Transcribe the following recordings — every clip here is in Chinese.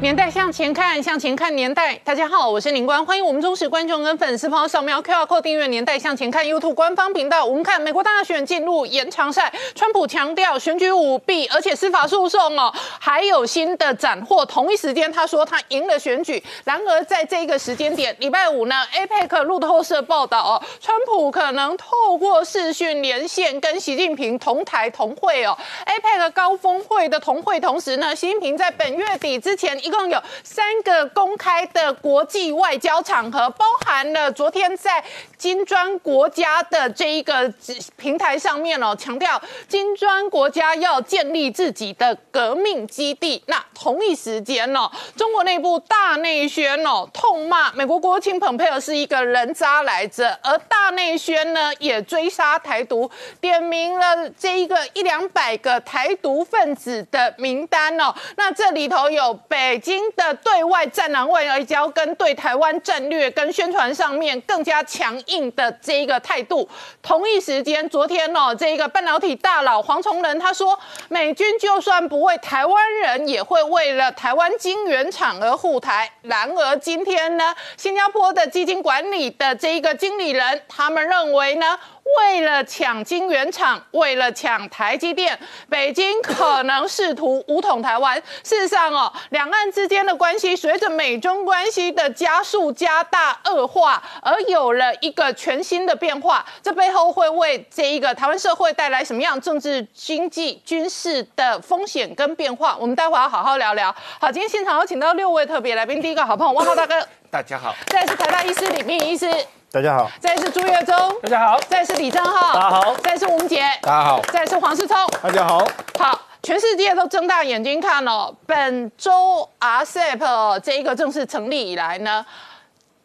年代向前看，向前看年代。大家好，我是林官，欢迎我们忠实观众跟粉丝朋友扫描 QR Code 订阅《年代向前看》YouTube 官方频道。我们看美国大选进入延长赛，川普强调选举舞弊，而且司法诉讼哦还有新的斩获。同一时间，他说他赢了选举。然而在这个时间点，礼拜五呢，APEC 路透社报道哦，川普可能透过视讯连线跟习近平同台同会哦。APEC 高峰会的同会同时呢，习近平在本月底之前。一共有三个公开的国际外交场合，包含了昨天在金砖国家的这一个平台上面哦，强调金砖国家要建立自己的革命基地。那同一时间哦，中国内部大内宣哦，痛骂美国国务卿蓬佩奥是一个人渣来着，而大内宣呢也追杀台独，点名了这一个一两百个台独分子的名单哦。那这里头有北。北京的对外战狼外交跟对台湾战略跟宣传上面更加强硬的这一个态度。同一时间，昨天哦，这一个半导体大佬黄崇仁他说，美军就算不为台湾人，也会为了台湾晶圆厂而护台。然而今天呢，新加坡的基金管理的这一个经理人，他们认为呢。为了抢晶圆厂，为了抢台积电，北京可能试图武统台湾。事实上哦，两岸之间的关系随着美中关系的加速、加大、恶化，而有了一个全新的变化。这背后会为这一个台湾社会带来什么样政治、经济、军事的风险跟变化？我们待会要好好聊聊。好，今天现场有请到六位特别来宾，第一个好朋友汪浩大哥，大家好；再是台大医师李明医师。大家好，再是朱月忠，大家好；再是李正浩，大家好；再是吴杰，大家好；再是黄世聪，大家好。好，全世界都睁大眼睛看哦，本周 RCEP 这一个正式成立以来呢。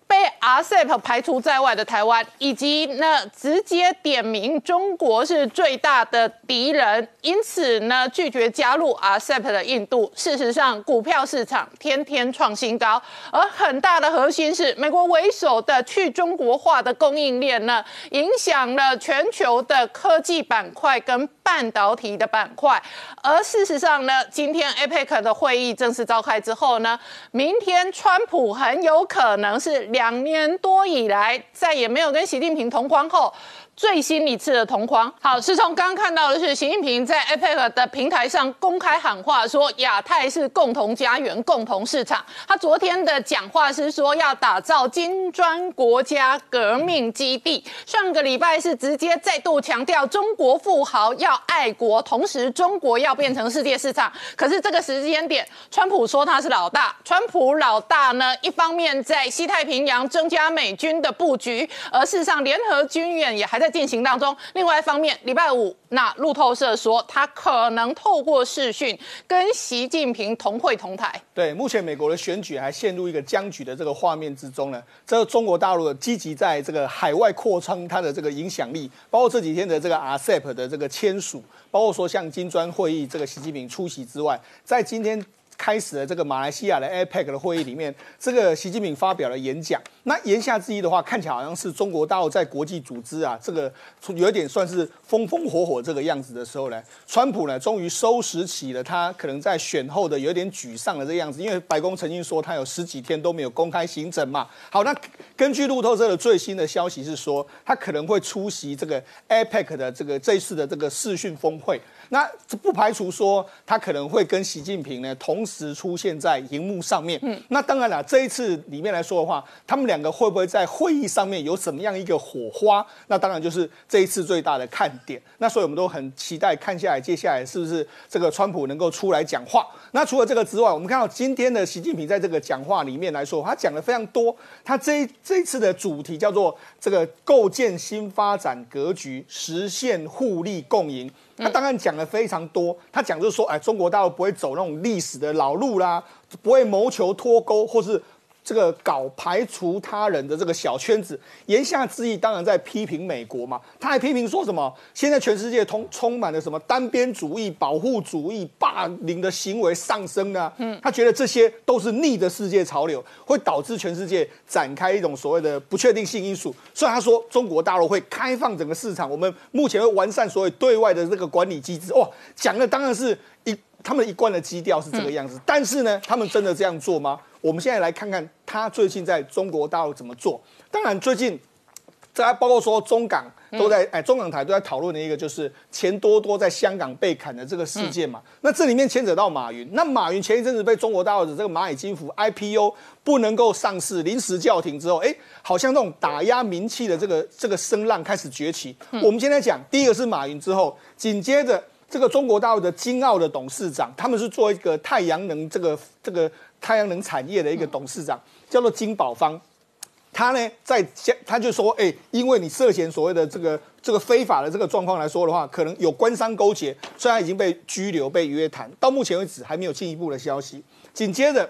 被 RCEP 排除在外的台湾，以及呢直接点名中国是最大的敌人，因此呢拒绝加入 RCEP 的印度，事实上股票市场天天创新高，而很大的核心是美国为首的去中国化的供应链呢，影响了全球的科技板块跟半导体的板块，而事实上呢，今天 APEC 的会议正式召开之后呢，明天川普很有可能是两。年多以来，再也没有跟习近平同框后。最新一次的同框，好，是从刚刚看到的是习近平在 APEC 的平台上公开喊话，说亚太是共同家园、共同市场。他昨天的讲话是说要打造金砖国家革命基地。上个礼拜是直接再度强调中国富豪要爱国，同时中国要变成世界市场。可是这个时间点，川普说他是老大。川普老大呢，一方面在西太平洋增加美军的布局，而事实上联合军演也还。在进行当中。另外一方面，礼拜五，那路透社说，他可能透过视讯跟习近平同会同台。对，目前美国的选举还陷入一个僵局的这个画面之中呢。这中国大陆积极在这个海外扩张它的这个影响力，包括这几天的这个 RCEP 的这个签署，包括说像金砖会议这个习近平出席之外，在今天。开始了这个马来西亚的 APEC 的会议里面，这个习近平发表了演讲。那言下之意的话，看起来好像是中国大陆在国际组织啊，这个有点算是风风火火这个样子的时候呢，川普呢终于收拾起了他可能在选后的有点沮丧的这个样子。因为白宫曾经说他有十几天都没有公开行程嘛。好，那根据路透社的最新的消息是说，他可能会出席这个 APEC 的这个这次的这个视讯峰会。那不排除说他可能会跟习近平呢同时出现在荧幕上面。嗯，那当然了，这一次里面来说的话，他们两个会不会在会议上面有什么样一个火花？那当然就是这一次最大的看点。那所以我们都很期待看下来，接下来是不是这个川普能够出来讲话？那除了这个之外，我们看到今天的习近平在这个讲话里面来说，他讲的非常多。他这这一次的主题叫做这个构建新发展格局，实现互利共赢。他当然讲的非常多，他讲就是说，哎，中国大陆不会走那种历史的老路啦，不会谋求脱钩或是这个搞排除他人的这个小圈子，言下之意当然在批评美国嘛。他还批评说什么？现在全世界通充满了什么单边主义、保护主义、霸凌的行为上升呢？嗯，他觉得这些都是逆的世界潮流，会导致全世界展开一种所谓的不确定性因素。所以他说中国大陆会开放整个市场，我们目前会完善所谓对外的这个管理机制。哇，讲的当然是一他们一贯的基调是这个样子，但是呢，他们真的这样做吗？我们现在来看看他最近在中国大陆怎么做。当然，最近在包括说中港都在哎，中港台都在讨论的一个就是钱多多在香港被砍的这个事件嘛。那这里面牵扯到马云，那马云前一阵子被中国大陆的这个蚂蚁金服 IPO 不能够上市，临时叫停之后，哎，好像那种打压名气的这个这个声浪开始崛起。我们现在讲第一个是马云之后，紧接着这个中国大陆的金澳的董事长，他们是做一个太阳能这个这个。太阳能产业的一个董事长叫做金宝方，他呢在他就说，哎，因为你涉嫌所谓的这个这个非法的这个状况来说的话，可能有官商勾结，虽然已经被拘留、被约谈，到目前为止还没有进一步的消息。紧接着，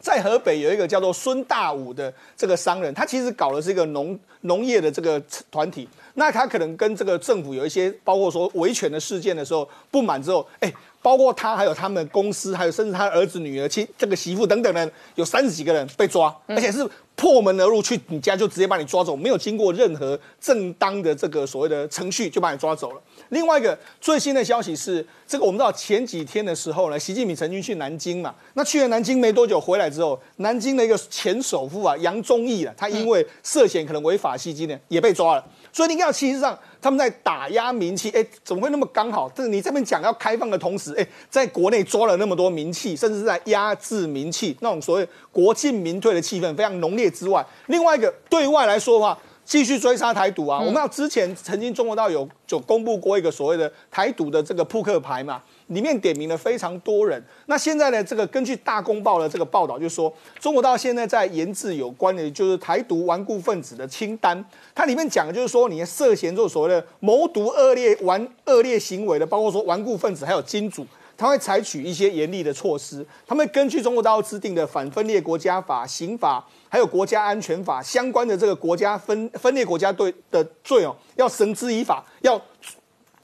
在河北有一个叫做孙大武的这个商人，他其实搞的是一个农农业的这个团体，那他可能跟这个政府有一些包括说维权的事件的时候不满之后，哎。包括他，还有他们公司，还有甚至他儿子、女儿、亲这个媳妇等等人，有三十几个人被抓，而且是破门而入去你家就直接把你抓走，没有经过任何正当的这个所谓的程序就把你抓走了。另外一个最新的消息是，这个我们知道前几天的时候呢，习近平曾经去南京嘛，那去了南京没多久回来之后，南京的一个前首富啊杨忠义啊，他因为涉嫌可能违法吸金呢，也被抓了。所以你看，其实上他们在打压民气，哎，怎么会那么刚好？这你这边讲要开放的同时，哎，在国内抓了那么多民气，甚至是在压制民气，那种所谓国进民退的气氛非常浓烈之外，另外一个对外来说的话，继续追杀台独啊！我们要之前曾经中国道有就公布过一个所谓的台独的这个扑克牌嘛。里面点名了非常多人。那现在呢？这个根据大公报的这个报道，就说中国到现在在研制有关的，就是台独顽固分子的清单。它里面讲的就是说，你涉嫌做所谓的谋独恶劣、顽恶劣行为的，包括说顽固分子，还有金主，他会采取一些严厉的措施。他们根据中国大陆制定的反分裂国家法、刑法，还有国家安全法相关的这个国家分分裂国家对的罪哦，要绳之以法，要。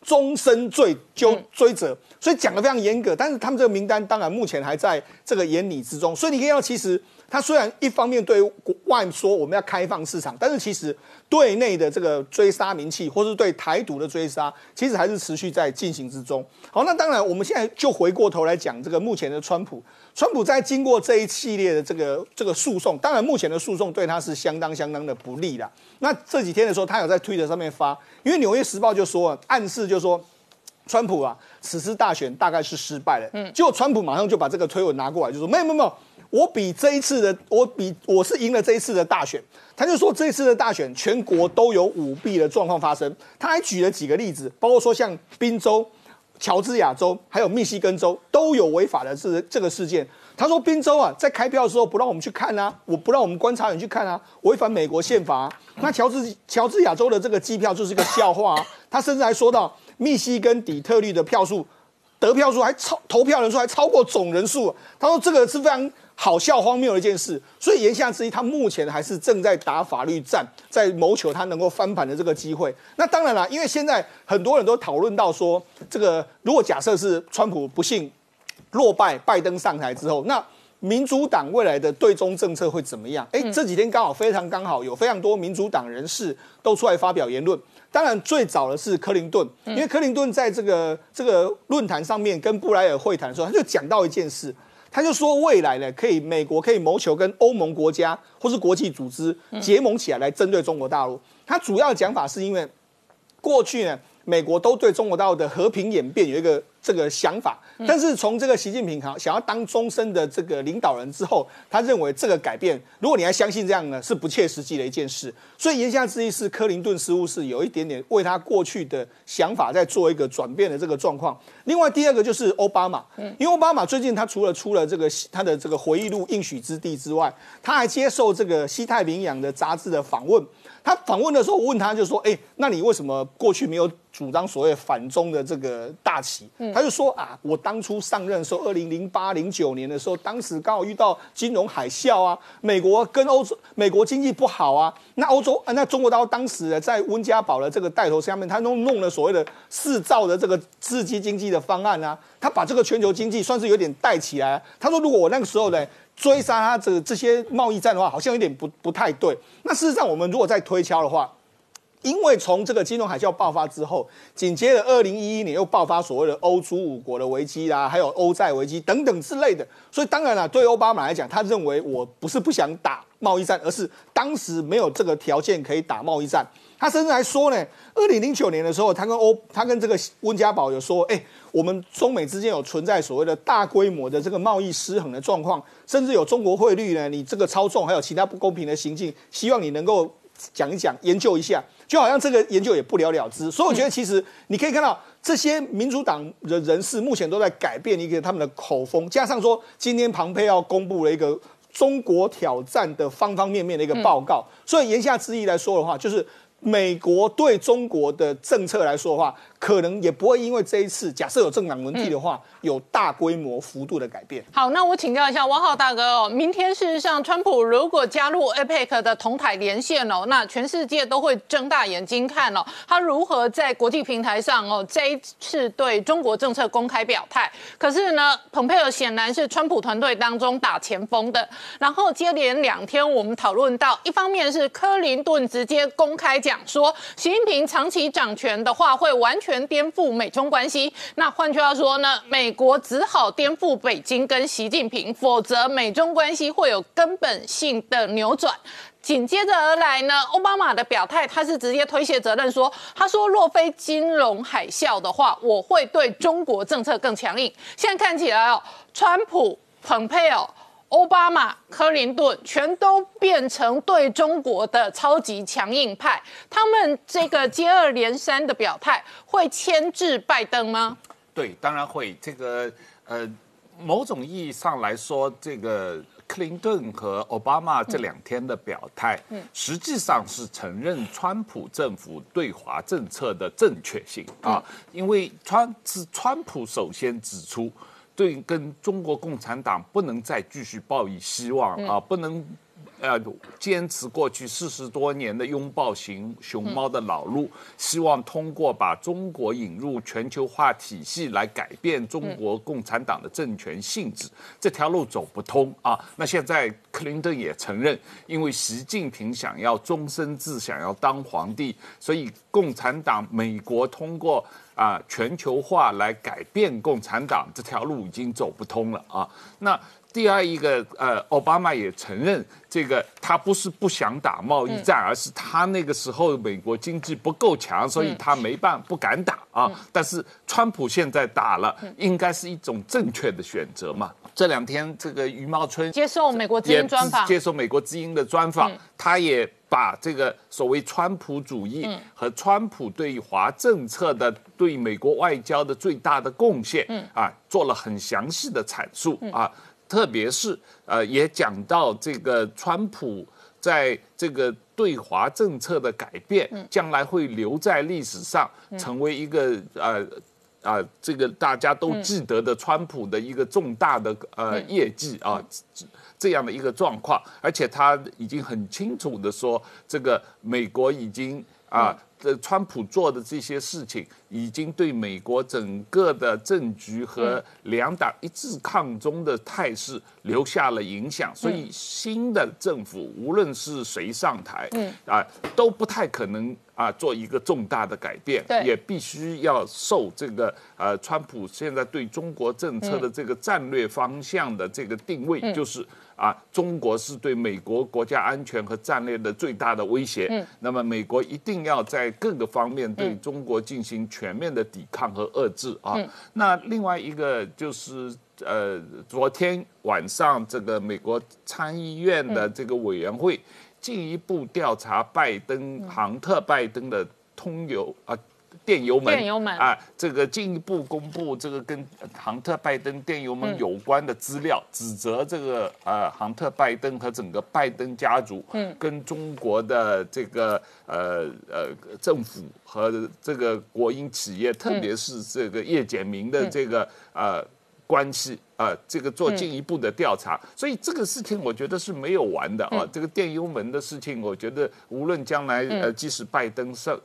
终身追究追责，所以讲的非常严格。但是他们这个名单当然目前还在这个眼里之中。所以你可以看到，其实他虽然一方面对外说我们要开放市场，但是其实对内的这个追杀名气，或是对台独的追杀，其实还是持续在进行之中。好，那当然我们现在就回过头来讲这个目前的川普。川普在经过这一系列的这个这个诉讼，当然目前的诉讼对他是相当相当的不利的。那这几天的时候，他有在推特上面发，因为《纽约时报》就说暗示就说，川普啊，此次大选大概是失败了。嗯，结果川普马上就把这个推文拿过来，就说没有没有没有，我比这一次的我比我是赢了这一次的大选。他就说这一次的大选全国都有舞弊的状况发生，他还举了几个例子，包括说像宾州。乔治亚州还有密西根州都有违法的这这个事件。他说，宾州啊，在开票的时候不让我们去看啊，我不让我们观察员去看啊，违反美国宪法。那乔治乔治亚州的这个机票就是个笑话。他甚至还说到，密西根底特律的票数得票数还超投票人数还超过总人数。他说这个是非常。好笑荒谬的一件事，所以言下之意，他目前还是正在打法律战，在谋求他能够翻盘的这个机会。那当然了，因为现在很多人都讨论到说，这个如果假设是川普不幸落败，拜登上台之后，那民主党未来的对中政策会怎么样？哎，这几天刚好非常刚好，有非常多民主党人士都出来发表言论。当然，最早的是克林顿，因为克林顿在这个这个论坛上面跟布莱尔会谈的时候，他就讲到一件事。他就说，未来呢，可以美国可以谋求跟欧盟国家或是国际组织结盟起来，来针对中国大陆。他主要讲法是因为过去呢，美国都对中国大陆的和平演变有一个。这个想法，但是从这个习近平哈想要当终身的这个领导人之后，他认为这个改变，如果你还相信这样呢，是不切实际的一件事。所以言下之意是，克林顿似乎是有一点点为他过去的想法在做一个转变的这个状况。另外第二个就是奥巴马，因为奥巴马最近他除了出了这个他的这个回忆录《应许之地》之外，他还接受这个西太平洋的杂志的访问。他访问的时候，我问他就说：“哎，那你为什么过去没有？”主张所谓反中的这个大旗。他就说啊，我当初上任的时候，二零零八零九年的时候，当时刚好遇到金融海啸啊，美国跟欧洲美国经济不好啊，那欧洲那中国到当时在温家宝的这个带头下面，他弄弄了所谓的四兆的这个刺激经济的方案啊，他把这个全球经济算是有点带起来。他说，如果我那个时候呢？追杀他这这些贸易战的话，好像有点不不太对。那事实上，我们如果再推敲的话，因为从这个金融海啸爆发之后，紧接着二零一一年又爆发所谓的欧洲五国的危机啦，还有欧债危机等等之类的。所以当然了，对奥巴马来讲，他认为我不是不想打贸易战，而是当时没有这个条件可以打贸易战。他甚至还说呢，二零零九年的时候，他跟欧，他跟这个温家宝有说，哎，我们中美之间有存在所谓的大规模的这个贸易失衡的状况，甚至有中国汇率呢，你这个操纵还有其他不公平的行径，希望你能够讲一讲，研究一下，就好像这个研究也不了了之。所以我觉得，其实你可以看到这些民主党的人士目前都在改变一个他们的口风，加上说今天庞佩要公布了一个中国挑战的方方面面的一个报告，所以言下之意来说的话，就是。美国对中国的政策来说的话，可能也不会因为这一次假设有政党轮替的话，有大规模幅度的改变。好，那我请教一下汪浩大哥哦，明天事实上，川普如果加入 APEC 的同台连线哦，那全世界都会睁大眼睛看哦，他如何在国际平台上哦这一次对中国政策公开表态。可是呢，蓬佩尔显然是川普团队当中打前锋的。然后接连两天，我们讨论到，一方面是克林顿直接公开。讲说，习近平长期掌权的话，会完全颠覆美中关系。那换句话说呢，美国只好颠覆北京跟习近平，否则美中关系会有根本性的扭转。紧接着而来呢，奥巴马的表态，他是直接推卸责任，说他说若非金融海啸的话，我会对中国政策更强硬。现在看起来哦，川普、蓬佩奥。奥巴马、克林顿全都变成对中国的超级强硬派，他们这个接二连三的表态会牵制拜登吗？对，当然会。这个呃，某种意义上来说，这个克林顿和奥巴马这两天的表态，嗯，实际上是承认川普政府对华政策的正确性啊，因为川是川普首先指出。对，跟中国共产党不能再继续抱以希望啊，不能。呃，坚持过去四十多年的拥抱型熊猫的老路，希望通过把中国引入全球化体系来改变中国共产党的政权性质，这条路走不通啊。那现在克林顿也承认，因为习近平想要终身制，想要当皇帝，所以共产党美国通过啊全球化来改变共产党这条路已经走不通了啊。那。第二一个，呃，奥巴马也承认，这个他不是不想打贸易战，而是他那个时候美国经济不够强，所以他没办不敢打啊。但是川普现在打了，应该是一种正确的选择嘛。这两天这个余茂春接受美国之音专访，接受美国之音的专访，他也把这个所谓川普主义和川普对华政策的对美国外交的最大的贡献，啊，做了很详细的阐述啊。特别是呃，也讲到这个川普在这个对华政策的改变，将来会留在历史上，成为一个呃啊，这个大家都记得的川普的一个重大的呃业绩啊，这样的一个状况。而且他已经很清楚的说，这个美国已经啊。这川普做的这些事情，已经对美国整个的政局和两党一致抗中的态势留下了影响，所以新的政府无论是谁上台，嗯。啊，都不太可能啊做一个重大的改变，也必须要受这个呃川普现在对中国政策的这个战略方向的这个定位，就是。啊，中国是对美国国家安全和战略的最大的威胁。嗯，那么美国一定要在各个方面对中国进行全面的抵抗和遏制啊。那另外一个就是呃，昨天晚上这个美国参议院的这个委员会进一步调查拜登、杭特拜登的通邮啊。电油门，电油门。啊，这个进一步公布这个跟杭特拜登电油门有关的资料，指责这个呃杭特拜登和整个拜登家族，嗯，跟中国的这个呃呃政府和这个国营企业，特别是这个叶简明的这个呃关系啊，这个做进一步的调查。所以这个事情我觉得是没有完的啊。这个电油门的事情，我觉得无论将来呃，即使拜登上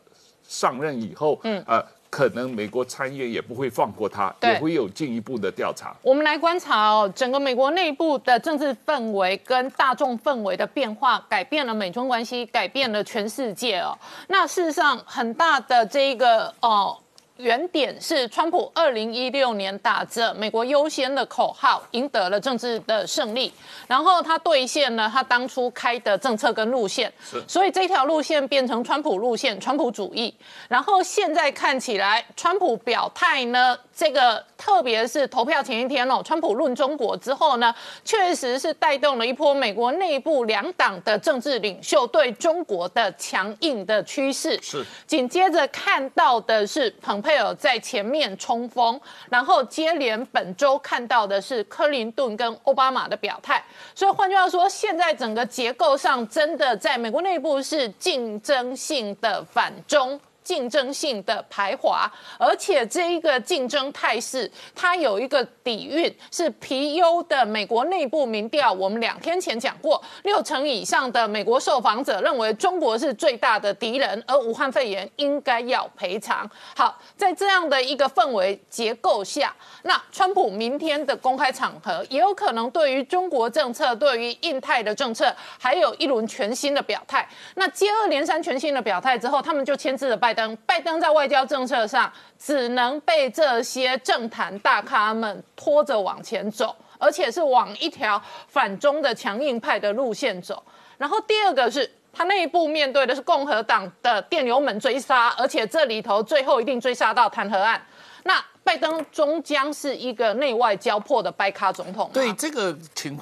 上任以后，嗯，呃，可能美国参议院也不会放过他，也会有进一步的调查。我们来观察哦，整个美国内部的政治氛围跟大众氛围的变化，改变了美中关系，改变了全世界哦。那事实上，很大的这个哦。原点是川普二零一六年打着“美国优先”的口号，赢得了政治的胜利，然后他兑现了他当初开的政策跟路线，所以这条路线变成川普路线，川普主义。然后现在看起来，川普表态呢，这个特别是投票前一天哦，川普论中国之后呢，确实是带动了一波美国内部两党的政治领袖对中国的强硬的趋势。是，紧接着看到的是蓬佩尔在前面冲锋，然后接连本周看到的是克林顿跟奥巴马的表态。所以换句话说，现在整个结构上真的在美国内部是竞争性的反中。竞争性的排华，而且这一个竞争态势，它有一个底蕴，是皮尤的美国内部民调。我们两天前讲过，六成以上的美国受访者认为中国是最大的敌人，而武汉肺炎应该要赔偿。好，在这样的一个氛围结构下，那川普明天的公开场合也有可能对于中国政策、对于印太的政策，还有一轮全新的表态。那接二连三全新的表态之后，他们就牵制了拜登。拜登在外交政策上只能被这些政坛大咖们拖着往前走，而且是往一条反中的强硬派的路线走。然后第二个是他内部面对的是共和党的电流门追杀，而且这里头最后一定追杀到弹劾案。那拜登终将是一个内外交迫的掰咖总统。对这个情，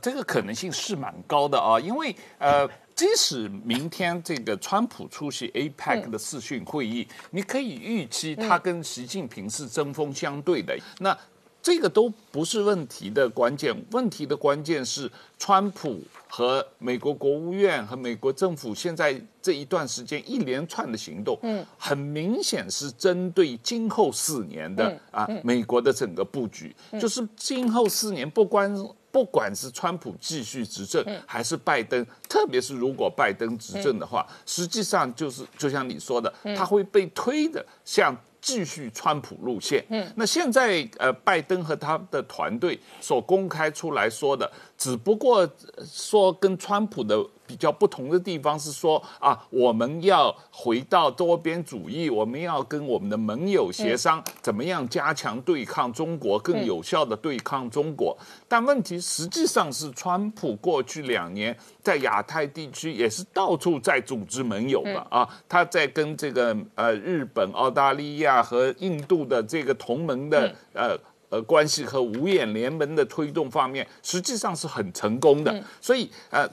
这个可能性是蛮高的啊，因为呃。即使明天这个川普出席 APEC 的视讯会议，你可以预期他跟习近平是针锋相对的。那这个都不是问题的关键，问题的关键是川普和美国国务院和美国政府现在这一段时间一连串的行动，嗯，很明显是针对今后四年的啊美国的整个布局，就是今后四年不光。不管是川普继续执政，还是拜登，特别是如果拜登执政的话，实际上就是就像你说的，他会被推的向继续川普路线。那现在呃，拜登和他的团队所公开出来说的，只不过说跟川普的。比较不同的地方是说啊，我们要回到多边主义，我们要跟我们的盟友协商，怎么样加强对抗中国，更有效的对抗中国。但问题实际上是，川普过去两年在亚太地区也是到处在组织盟友的啊，他在跟这个呃日本、澳大利亚和印度的这个同盟的呃呃关系和五眼联盟的推动方面，实际上是很成功的。所以呃。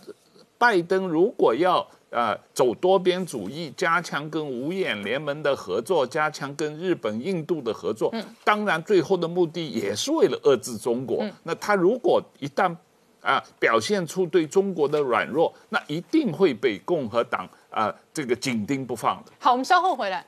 拜登如果要呃走多边主义，加强跟五眼联盟的合作，加强跟日本、印度的合作，当然最后的目的也是为了遏制中国。那他如果一旦啊表现出对中国的软弱，那一定会被共和党啊这个紧盯不放的。好，我们稍后回来。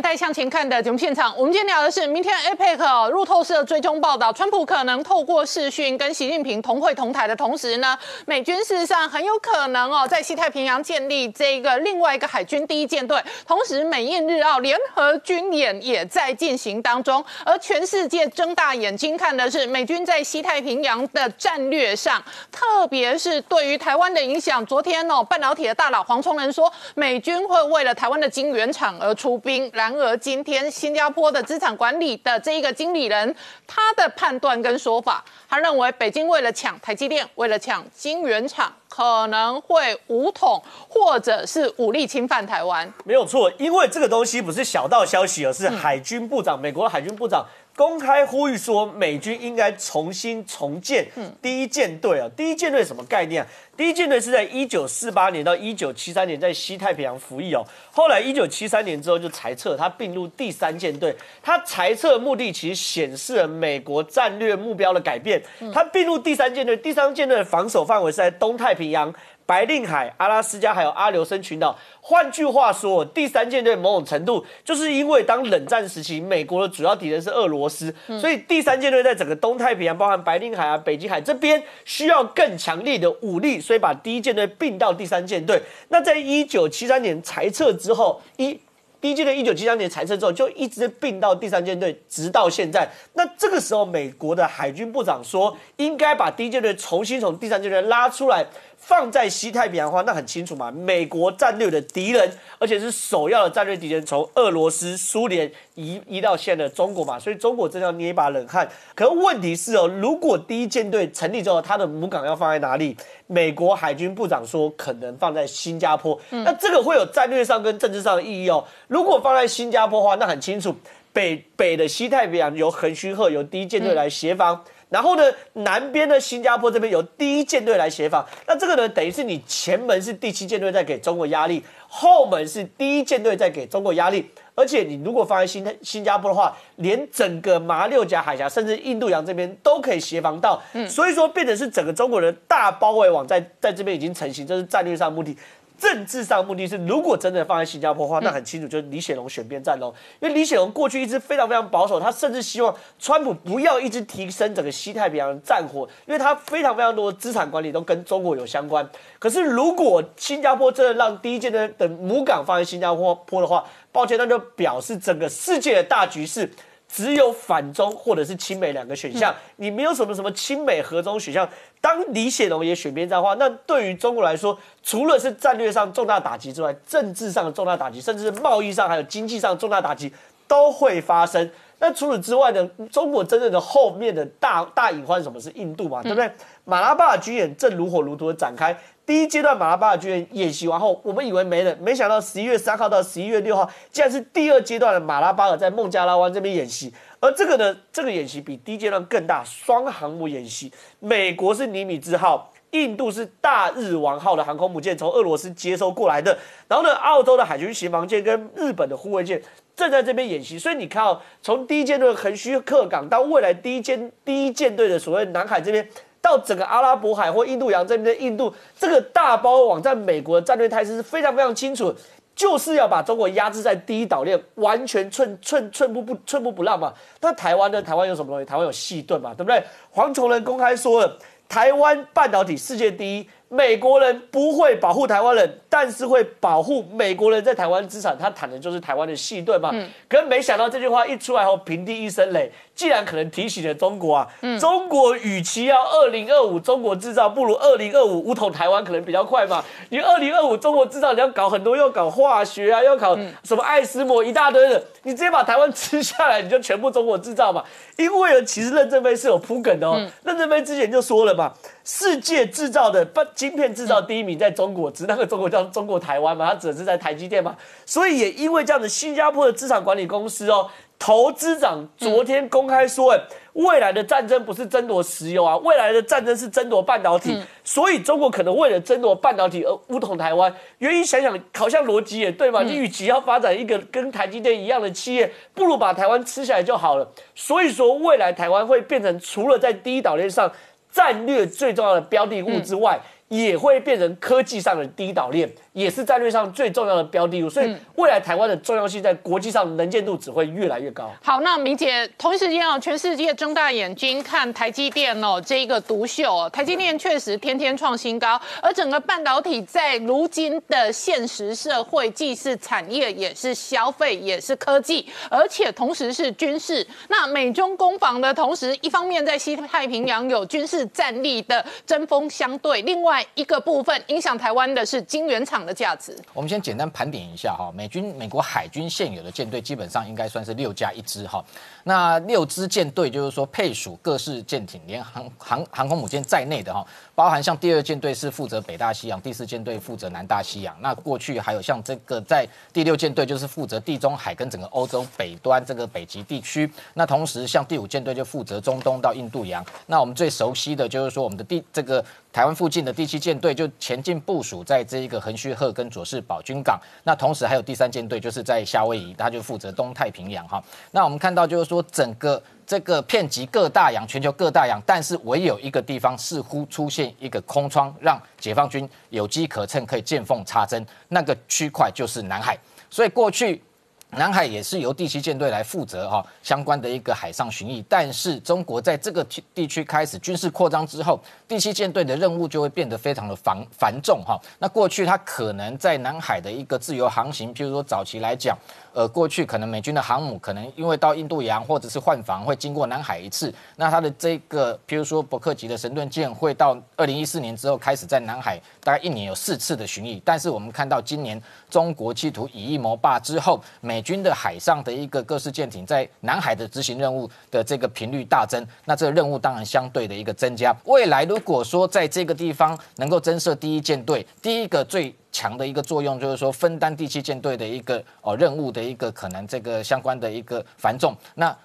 带向前看的节目现场，我们今天聊的是明天 APEC 路透社追踪报道，川普可能透过视讯跟习近平同会同台的同时呢，美军事实上很有可能哦，在西太平洋建立这个另外一个海军第一舰队，同时美印日澳联合军演也在进行当中，而全世界睁大眼睛看的是美军在西太平洋的战略上，特别是对于台湾的影响。昨天哦，半导体的大佬黄崇仁说，美军会为了台湾的晶圆厂而出兵来。然而，今天新加坡的资产管理的这一个经理人，他的判断跟说法，他认为北京为了抢台积电，为了抢晶圆厂，可能会武统或者是武力侵犯台湾。没有错，因为这个东西不是小道消息，而是海军部长，美国海军部长。公开呼吁说美军应该重新重建第一舰队啊。第一舰队什么概念啊？第一舰队是在一九四八年到一九七三年在西太平洋服役哦。后来一九七三年之后就裁撤，他并入第三舰队。他裁撤目的其实显示了美国战略目标的改变。他并入第三舰队，第三舰队的防守范围是在东太平洋。白令海、阿拉斯加还有阿留申群岛。换句话说，第三舰队某种程度就是因为当冷战时期，美国的主要敌人是俄罗斯，所以第三舰队在整个东太平洋，包含白令海啊、北极海这边需要更强力的武力，所以把第一舰队并到第三舰队。那在一九七三年裁撤之后，一第一舰队一九七三年裁撤之后，就一直并到第三舰队，直到现在。那这个时候，美国的海军部长说，应该把第一舰队重新从第三舰队拉出来。放在西太平洋的话，那很清楚嘛，美国战略的敌人，而且是首要的战略敌人，从俄罗斯、苏联移移到现在的中国嘛，所以中国真的要捏一把冷汗。可问题是哦，如果第一舰队成立之后，它的母港要放在哪里？美国海军部长说，可能放在新加坡。那这个会有战略上跟政治上的意义哦。如果放在新加坡的话，那很清楚，北北的西太平洋由横须贺由第一舰队来协防。然后呢，南边的新加坡这边有第一舰队来协防，那这个呢，等于是你前门是第七舰队在给中国压力，后门是第一舰队在给中国压力，而且你如果放在新新加坡的话，连整个马六甲海峡甚至印度洋这边都可以协防到，所以说变成是整个中国的大包围网在在这边已经成型，这是战略上目的。政治上目的是，如果真的放在新加坡的话，那很清楚就是李显龙选边站喽。因为李显龙过去一直非常非常保守，他甚至希望川普不要一直提升整个西太平洋的战火，因为他非常非常多的资产管理都跟中国有相关。可是如果新加坡真的让第一舰的的母港放在新加坡坡的话，抱歉，那就表示整个世界的大局势。只有反中或者是亲美两个选项，你没有什么什么亲美和中选项。当李显龙也选边站的话，那对于中国来说，除了是战略上重大打击之外，政治上的重大打击，甚至是贸易上还有经济上重大打击都会发生。那除此之外呢？中国真正的后面的大大隐患，什么是印度嘛？对不对？马拉巴尔军演正如火如荼的展开。第一阶段马拉巴尔军演演习完后，我们以为没了，没想到十一月三号到十一月六号，竟然是第二阶段的马拉巴尔在孟加拉湾这边演习。而这个呢，这个演习比第一阶段更大，双航母演习。美国是尼米兹号，印度是大日王号的航空母舰，从俄罗斯接收过来的。然后呢，澳洲的海军巡防舰跟日本的护卫舰正在这边演习。所以你看哦，从第一舰队横须贺港到未来第一舰第一舰队的所谓南海这边。到整个阿拉伯海或印度洋这边的印度，这个大包网在美国的战略态势是非常非常清楚，就是要把中国压制在第一岛链，完全寸寸寸步不寸步不让嘛。那台湾呢？台湾有什么东西？台湾有细盾嘛，对不对？黄崇仁公开说了，台湾半导体世界第一。美国人不会保护台湾人，但是会保护美国人在台湾资产。他谈的就是台湾的细盾嘛。嗯。可没想到这句话一出来后，平地一声雷。既然可能提醒了中国啊，中国与其要二零二五中国制造，不如二零二五武统台湾可能比较快嘛。你二零二五中国制造，你要搞很多，要搞化学啊，要搞什么爱斯摩一大堆的，你直接把台湾吃下来，你就全部中国制造嘛。因为其实任正非是有铺梗的哦。任正非之前就说了嘛，世界制造的不。晶片制造第一名在中国，只那个中国叫中国台湾嘛，它指的是在台积电嘛，所以也因为这样子，新加坡的资产管理公司哦，投资长昨天公开说，哎，未来的战争不是争夺石油啊，未来的战争是争夺半导体，所以中国可能为了争夺半导体而武统台湾。原因想想好像逻辑也对嘛，你与其要发展一个跟台积电一样的企业，不如把台湾吃下来就好了。所以说，未来台湾会变成除了在第一岛链上战略最重要的标的物之外。也会变成科技上的第一岛链。也是战略上最重要的标的物，所以未来台湾的重要性在国际上能见度只会越来越高。好，那明姐，同一时间哦，全世界睁大眼睛看台积电哦，这一个独秀哦，台积电确实天天创新高，而整个半导体在如今的现实社会，既是产业，也是消费，也是科技，而且同时是军事。那美中攻防的同时，一方面在西太平洋有军事战力的针锋相对，另外。外一个部分影响台湾的是晶圆厂的价值。我们先简单盘点一下哈，美军美国海军现有的舰队基本上应该算是六加一支哈。那六支舰队就是说配属各式舰艇，连航航航空母舰在内的哈，包含像第二舰队是负责北大西洋，第四舰队负责南大西洋。那过去还有像这个在第六舰队就是负责地中海跟整个欧洲北端这个北极地区。那同时像第五舰队就负责中东到印度洋。那我们最熟悉的就是说我们的第这个。台湾附近的第七舰队就前进部署在这一个横须贺跟佐世保军港，那同时还有第三舰队就是在夏威夷，它就负责东太平洋哈。那我们看到就是说整个这个遍及各大洋，全球各大洋，但是唯有一个地方似乎出现一个空窗，让解放军有机可乘，可以见缝插针，那个区块就是南海。所以过去。南海也是由第七舰队来负责哈相关的一个海上巡弋，但是中国在这个地区开始军事扩张之后，第七舰队的任务就会变得非常的繁繁重哈。那过去它可能在南海的一个自由航行，譬如说早期来讲。呃，过去可能美军的航母可能因为到印度洋或者是换防会经过南海一次，那它的这个，譬如说伯克级的神盾舰会到二零一四年之后开始在南海大概一年有四次的巡弋，但是我们看到今年中国企图以一谋霸之后，美军的海上的一个各式舰艇在南海的执行任务的这个频率大增，那这个任务当然相对的一个增加。未来如果说在这个地方能够增设第一舰队，第一个最强的一个作用就是说分担第七舰队的一个哦任务的一个可能这个相关的一个繁重，那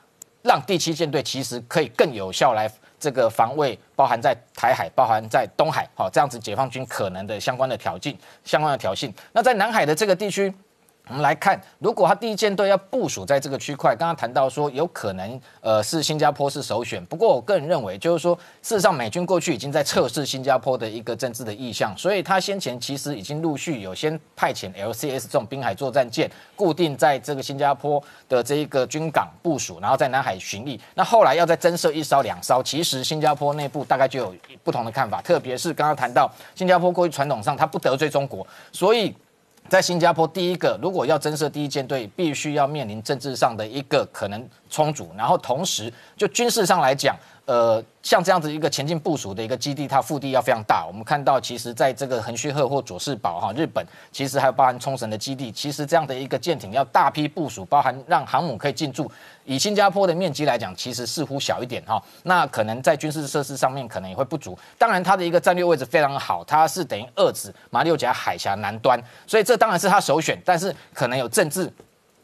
让第七舰队其实可以更有效来这个防卫，包含在台海，包含在东海，好这样子解放军可能的相关的挑衅，相关的挑衅。那在南海的这个地区。我们来看，如果他第一舰队要部署在这个区块，刚刚谈到说有可能，呃，是新加坡是首选。不过我个人认为，就是说，事实上美军过去已经在测试新加坡的一个政治的意向，所以他先前其实已经陆续有先派遣 LCS 这种滨海作战舰固定在这个新加坡的这一个军港部署，然后在南海巡弋。那后来要再增设一艘、两艘，其实新加坡内部大概就有不同的看法，特别是刚刚谈到新加坡过去传统上他不得罪中国，所以。在新加坡，第一个如果要增设第一舰队，必须要面临政治上的一个可能冲突，然后同时就军事上来讲。呃，像这样子一个前进部署的一个基地，它腹地要非常大。我们看到，其实在这个横须贺或佐世保哈，日本其实还有包含冲绳的基地，其实这样的一个舰艇要大批部署，包含让航母可以进驻。以新加坡的面积来讲，其实似乎小一点哈。那可能在军事设施上面可能也会不足。当然，它的一个战略位置非常好，它是等于遏制马六甲海峡南端，所以这当然是它首选。但是可能有政治。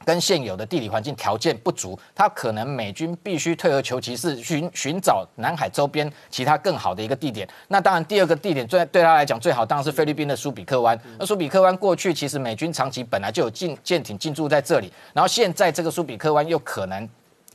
跟现有的地理环境条件不足，他可能美军必须退而求其次，寻寻找南海周边其他更好的一个地点。那当然，第二个地点最对他来讲最好，当然是菲律宾的苏比克湾。那苏比克湾过去其实美军长期本来就有进舰艇进驻在这里，然后现在这个苏比克湾又可能。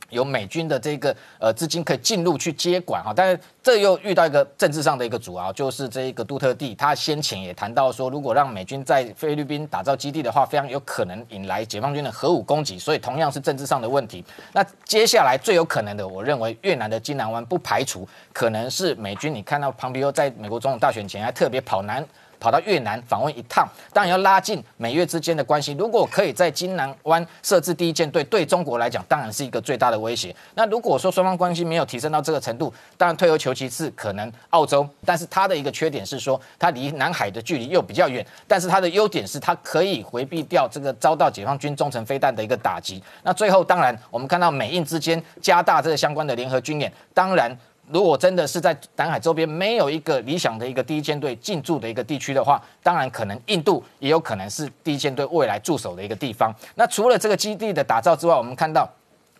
有美军的这个呃资金可以进入去接管哈，但是这又遇到一个政治上的一个阻碍，就是这一个杜特地，他先前也谈到说，如果让美军在菲律宾打造基地的话，非常有可能引来解放军的核武攻击，所以同样是政治上的问题。那接下来最有可能的，我认为越南的金南湾不排除可能是美军，你看到庞皮欧在美国总统大选前还特别跑南。跑到越南访问一趟，当然要拉近美越之间的关系。如果可以在金南湾设置第一舰队，对中国来讲当然是一个最大的威胁。那如果说双方关系没有提升到这个程度，当然退而求其次，可能澳洲。但是它的一个缺点是说，它离南海的距离又比较远。但是它的优点是，它可以回避掉这个遭到解放军中程飞弹的一个打击。那最后，当然我们看到美印之间加大这个相关的联合军演，当然。如果真的是在南海周边没有一个理想的一个第一舰队进驻的一个地区的话，当然可能印度也有可能是第一舰队未来驻守的一个地方。那除了这个基地的打造之外，我们看到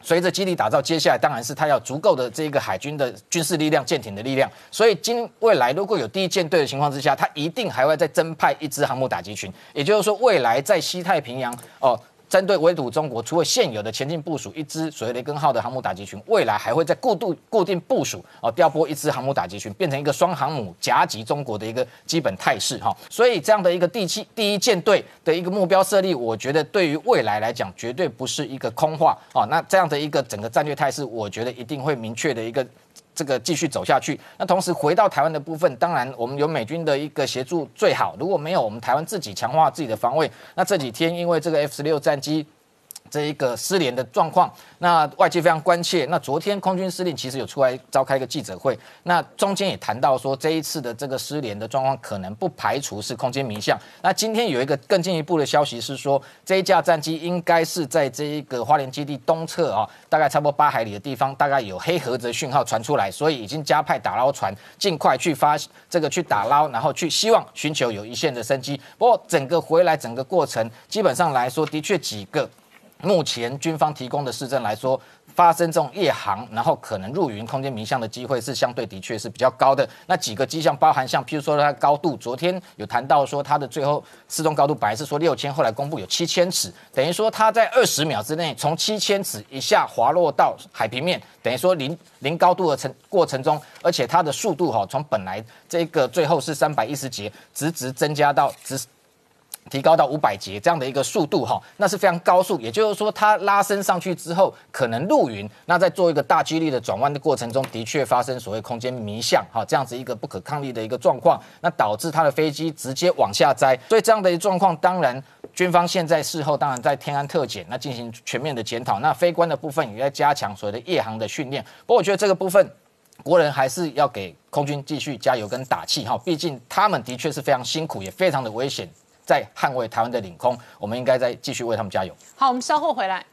随着基地打造，接下来当然是它要足够的这个海军的军事力量、舰艇的力量。所以今未来如果有第一舰队的情况之下，它一定还会再增派一支航母打击群。也就是说，未来在西太平洋哦。针对围堵中国，除了现有的前进部署一支所谓雷根号的航母打击群，未来还会在固度固定部署哦，调拨一支航母打击群，变成一个双航母夹击中国的一个基本态势哈。所以这样的一个第七第一舰队的一个目标设立，我觉得对于未来来讲，绝对不是一个空话哦。那这样的一个整个战略态势，我觉得一定会明确的一个。这个继续走下去，那同时回到台湾的部分，当然我们有美军的一个协助最好。如果没有，我们台湾自己强化自己的防卫。那这几天因为这个 F 十六战机这一个失联的状况，那外界非常关切。那昨天空军司令其实有出来召开一个记者会，那中间也谈到说，这一次的这个失联的状况，可能不排除是空间迷向。那今天有一个更进一步的消息是说，这一架战机应该是在这一个花莲基地东侧啊，大概差不多八海里的地方，大概有黑盒子讯号传出来，所以已经加派打捞船，尽快去发这个去打捞，然后去希望寻求有一线的生机。不过整个回来整个过程，基本上来说，的确几个。目前军方提供的市政来说，发生这种夜航，然后可能入云空间迷向的机会是相对的确是比较高的。那几个迹象包含像，譬如说它高度，昨天有谈到说它的最后失踪高度本来是说六千，后来公布有七千尺，等于说它在二十秒之内从七千尺一下滑落到海平面，等于说零零高度的程过程中，而且它的速度哈，从本来这个最后是三百一十节，直直增加到直。提高到五百节这样的一个速度哈，那是非常高速。也就是说，它拉升上去之后，可能入云，那在做一个大几率的转弯的过程中，的确发生所谓空间迷向哈，这样子一个不可抗力的一个状况，那导致它的飞机直接往下栽。所以这样的一状况，当然军方现在事后当然在天安特检，那进行全面的检讨。那飞官的部分也在加强所谓的夜航的训练。不过我觉得这个部分，国人还是要给空军继续加油跟打气哈，毕竟他们的确是非常辛苦，也非常的危险。在捍卫台湾的领空，我们应该再继续为他们加油。好，我们稍后回来。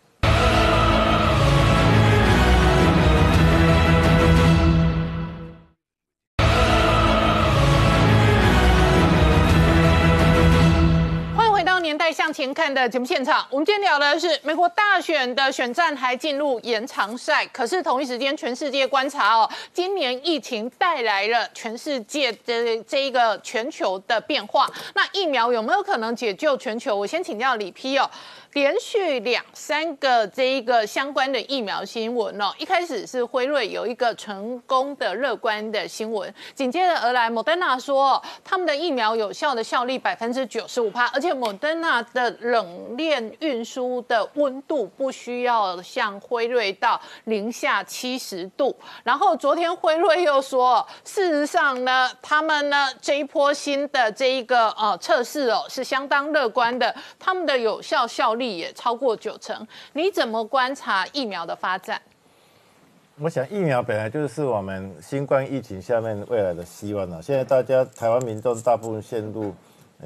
年代向前看的节目现场，我们今天聊的是美国大选的选战还进入延长赛，可是同一时间，全世界观察哦，今年疫情带来了全世界的这一个全球的变化，那疫苗有没有可能解救全球？我先请教李批哦。连续两三个这一个相关的疫苗新闻哦，一开始是辉瑞有一个成功的乐观的新闻，紧接着而来，莫德纳说他们的疫苗有效的效力百分之九十五帕，而且莫德纳的冷链运输的温度不需要像辉瑞到零下七十度。然后昨天辉瑞又说，事实上呢，他们呢这一波新的这一个呃测试哦是相当乐观的，他们的有效效率。也超过九成，你怎么观察疫苗的发展？我想疫苗本来就是我们新冠疫情下面未来的希望了。现在大家台湾民众大部分陷入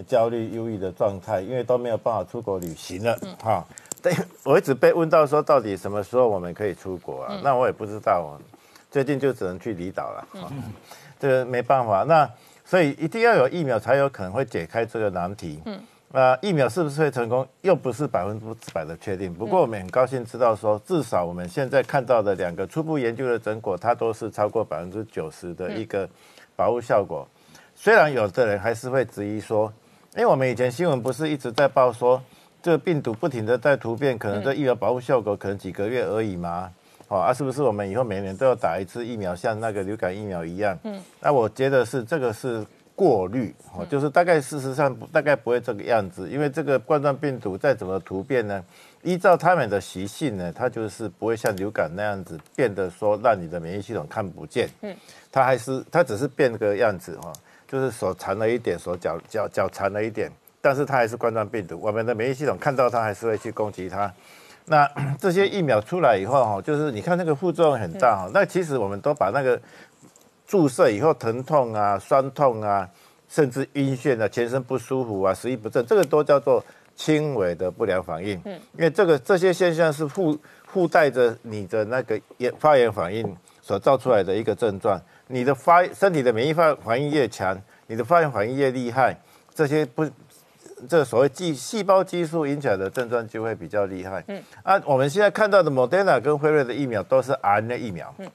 焦虑、忧郁的状态，因为都没有办法出国旅行了。哈，对 我一直被问到说，到底什么时候我们可以出国啊？那我也不知道，最近就只能去离岛了。这个没办法，那所以一定要有疫苗才有可能会解开这个难题。嗯。那疫苗是不是会成功，又不是百分之百的确定。不过我们很高兴知道说，至少我们现在看到的两个初步研究的成果，它都是超过百分之九十的一个保护效果。虽然有的人还是会质疑说，因为我们以前新闻不是一直在报说，这个病毒不停的在突变，可能这疫苗保护效果可能几个月而已吗？哦，啊，是不是我们以后每年都要打一次疫苗，像那个流感疫苗一样？嗯，那我觉得是这个是。过滤哦，就是大概事实上大概不会这个样子，因为这个冠状病毒再怎么突变呢，依照它们的习性呢，它就是不会像流感那样子变得说让你的免疫系统看不见，嗯，它还是它只是变个样子哈，就是手长了一点，手脚脚脚长了一点，但是它还是冠状病毒，我们的免疫系统看到它还是会去攻击它。那 这些疫苗出来以后哈，就是你看那个副作用很大哈，那其实我们都把那个。注射以后疼痛啊、酸痛啊，甚至晕眩啊、全身不舒服啊、食欲不振，这个都叫做轻微的不良反应。嗯，因为这个这些现象是附附带着你的那个炎发炎反应所造出来的一个症状。你的发身体的免疫反反应越强，你的发炎反应越厉害，这些不这所谓细细胞激素引起来的症状就会比较厉害。嗯，啊，我们现在看到的 Moderna 跟辉瑞的疫苗都是 RNA 疫苗。嗯，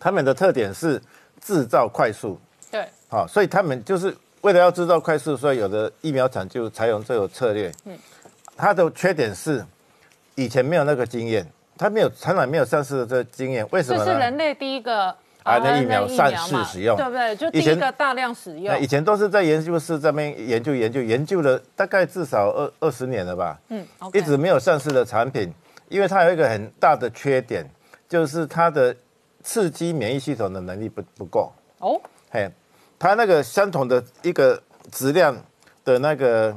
他们的特点是。制造快速，对，好，所以他们就是为了要制造快速，所以有的疫苗厂就采用这种策略。嗯，它的缺点是以前没有那个经验，它没有传染没有上市的这个经验，为什么呢？这是人类第一个 RNA 疫苗上市使用，对不对？就第一个大量使用。以前都是在研究室这边研究研究研究了大概至少二二十年了吧？嗯，一直没有上市的产品，因为它有一个很大的缺点，就是它的。刺激免疫系统的能力不不够。哦，嘿，它那个相同的一个质量的那个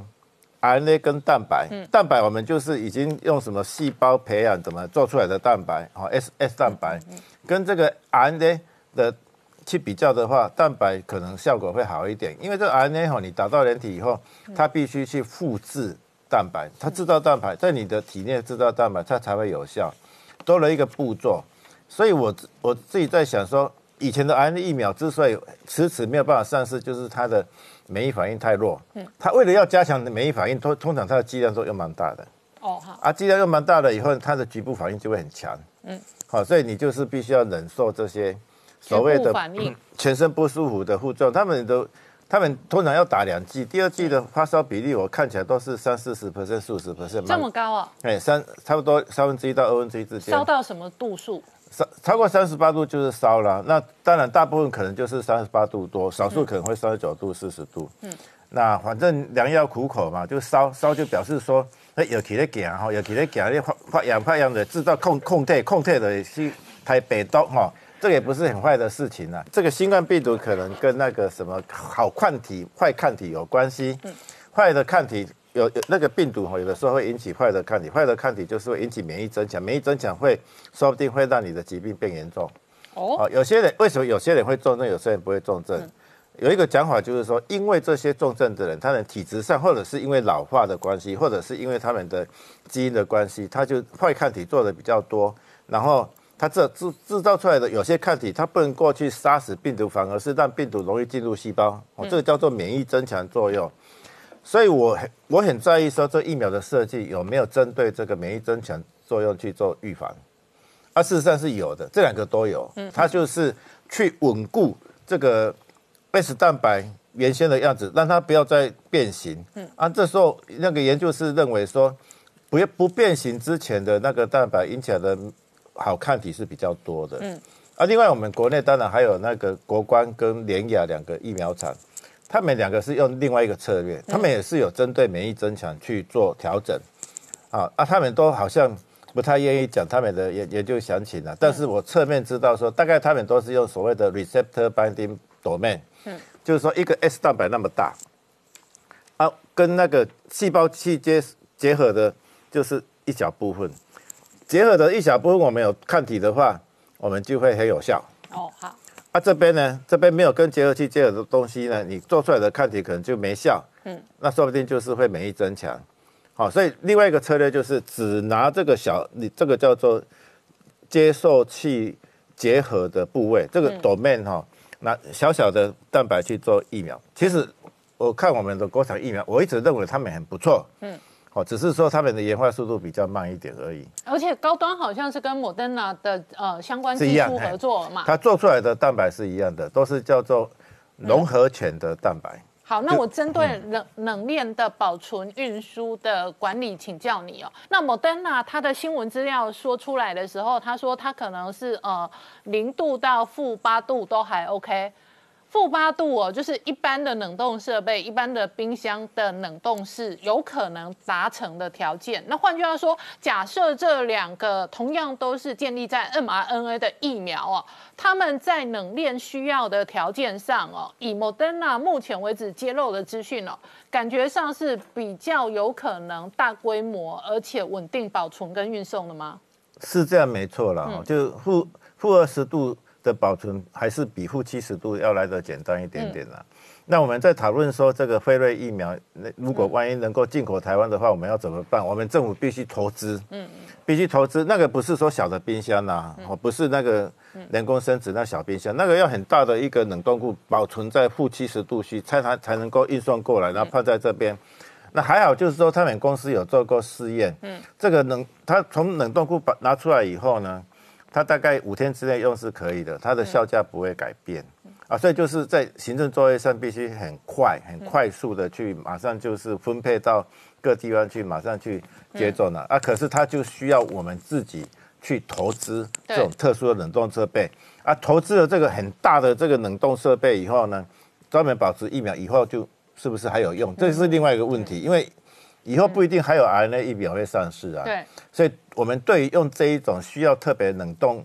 RNA 跟蛋白，蛋白我们就是已经用什么细胞培养怎么做出来的蛋白，好 S S 蛋白，跟这个 RNA 的去比较的话，蛋白可能效果会好一点，因为这个 RNA 哈，你打到人体以后，它必须去复制蛋白，它制造蛋白在你的体内制造蛋白，它才会有效，多了一个步骤，所以我我自己在想说，以前的 RNA 疫苗之所以迟迟没有办法上市，就是它的免疫反应太弱，嗯，它为了要加强免疫反应，通通常它的剂量都用蛮大的，哦好，啊，剂量用蛮大的以后，它的局部反应就会很强，嗯，好，所以你就是必须要忍受这些所谓的反应全身不舒服的副作用，他们都。他们通常要打两剂，第二剂的发烧比例我看起来都是三四十 percent、四五十 percent，这么高啊？哎，三差不多三分之一到二分之一之间。烧到什么度数？烧超过三十八度就是烧了，那当然大部分可能就是三十八度多，少数可能会三十九度、四十度。嗯，那反正良药苦口嘛，就烧烧就表示说，那有起来行哈，有起来行，你发发炎发炎的制造控控退控退的去台北都哈。这个也不是很坏的事情啊。这个新冠病毒可能跟那个什么好抗体、坏抗体有关系。嗯，坏的抗体有有那个病毒哈，有的时候会引起坏的抗体，坏的抗体就是会引起免疫增强，免疫增强会说不定会让你的疾病变严重。哦，有些人为什么有些人会重症，有些人不会重症？有一个讲法就是说，因为这些重症的人，他的体质上，或者是因为老化的关系，或者是因为他们的基因的关系，他就坏抗体做的比较多，然后。他这制制造出来的有些抗体，它不能过去杀死病毒，反而是让病毒容易进入细胞。哦，这个叫做免疫增强作用。所以我很我很在意说，这疫苗的设计有没有针对这个免疫增强作用去做预防？啊，事实上是有的，这两个都有。嗯，它就是去稳固这个 S 蛋白原先的样子，让它不要再变形。嗯，啊，这时候那个研究是认为说，不不变形之前的那个蛋白引起来的。好抗体是比较多的，嗯，啊，另外我们国内当然还有那个国关跟联雅两个疫苗厂，他们两个是用另外一个策略，他们也是有针对免疫增强去做调整，啊啊，他们都好像不太愿意讲他们的研研究详情了，但是我侧面知道说，大概他们都是用所谓的 receptor binding domain，嗯，就是说一个 S 蛋白那么大，啊，跟那个细胞器结结合的，就是一小部分。结合的一小部分，我们有抗体的话，我们就会很有效。哦，好。啊，这边呢，这边没有跟结合器结合的东西呢，你做出来的抗体可能就没效。嗯，那说不定就是会免疫增强。好，所以另外一个策略就是只拿这个小，你这个叫做接受器结合的部位，这个 domain 哈，拿小小的蛋白去做疫苗。其实我看我们的国产疫苗，我一直认为他们很不错。嗯。哦，只是说他们的研发速度比较慢一点而已。而且高端好像是跟莫德纳的呃相关技术合作嘛。它做出来的蛋白是一样的，都是叫做融合犬的蛋白。好，那我针对冷冷链的保存、运输的管理，请教你哦。那莫德纳它的新闻资料说出来的时候，他说它可能是呃零度到负八度都还 OK。负八度哦，就是一般的冷冻设备、一般的冰箱的冷冻室有可能达成的条件。那换句话说，假设这两个同样都是建立在 mRNA 的疫苗哦，他们在冷链需要的条件上哦，以 Moderna 目前为止揭露的资讯哦，感觉上是比较有可能大规模而且稳定保存跟运送的吗？是这样，没错了，就负负二十度。的保存还是比负七十度要来的简单一点点啦。那我们在讨论说，这个辉瑞疫苗，那如果万一能够进口台湾的话，我们要怎么办？我们政府必须投资，嗯必须投资。那个不是说小的冰箱呐，哦，不是那个人工生殖那小冰箱，那个要很大的一个冷冻库，保存在负七十度区，才才才能够运送过来，然后放在这边。那还好，就是说他们公司有做过试验，嗯，这个冷，它从冷冻库把拿出来以后呢？它大概五天之内用是可以的，它的效价不会改变啊，所以就是在行政作业上必须很快、很快速的去马上就是分配到各地方去，马上去接种了啊。可是它就需要我们自己去投资这种特殊的冷冻设备啊，投资了这个很大的这个冷冻设备以后呢，专门保持疫苗以后就是不是还有用？这是另外一个问题，因为。以后不一定还有 RNA 疫苗会上市啊，对，所以我们对于用这一种需要特别冷冻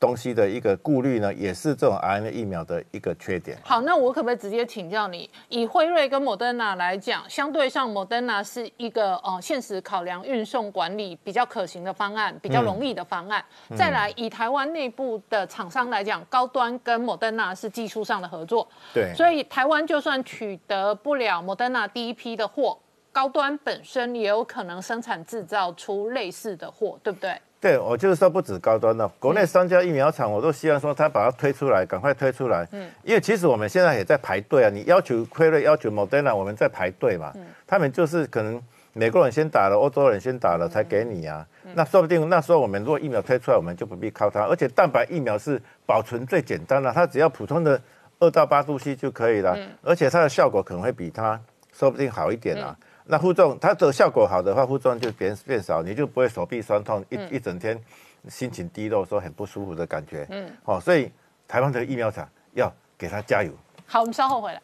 东西的一个顾虑呢，也是这种 RNA 疫苗的一个缺点。好，那我可不可以直接请教你，以辉瑞跟莫德纳来讲，相对上莫德纳是一个呃现实考量运送管理比较可行的方案，比较容易的方案。再来，以台湾内部的厂商来讲，高端跟莫德纳是技术上的合作，对，所以台湾就算取得不了莫德纳第一批的货，高端本身也有可能生产制造出类似的货，对不对？对，我就是说不止高端的，国内商家疫苗厂，我都希望说他把它推出来，赶快推出来。嗯，因为其实我们现在也在排队啊，你要求辉瑞，要求 Moderna，我们在排队嘛。嗯，他们就是可能美国人先打了，欧洲人先打了才给你啊。那说不定那时候我们如果疫苗推出来，我们就不必靠它。而且蛋白疫苗是保存最简单的，它只要普通的二到八度 C 就可以了。嗯，而且它的效果可能会比它说不定好一点啊。那副作用，它的效果好的话，负重就变变少，你就不会手臂酸痛，一一整天心情低落，说很不舒服的感觉。嗯，好，所以台湾的疫苗厂要给他加油。好，我们稍后回来。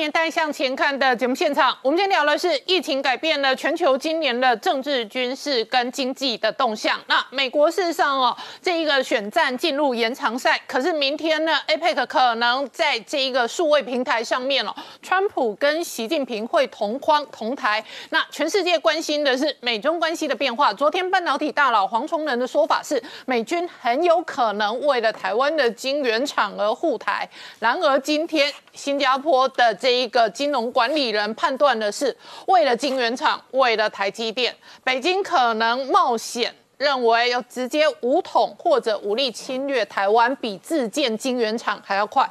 年代向前看的节目现场，我们今天聊的是疫情改变了全球今年的政治、军事跟经济的动向。那美国事实上哦，这一个选战进入延长赛，可是明天呢，APEC 可能在这一个数位平台上面哦，川普跟习近平会同框同台。那全世界关心的是美中关系的变化。昨天半导体大佬黄崇仁的说法是，美军很有可能为了台湾的晶圆厂而护台。然而今天新加坡的这一个金融管理人判断的是，为了晶圆厂，为了台积电，北京可能冒险认为要直接武统或者武力侵略台湾，比自建晶圆厂还要快。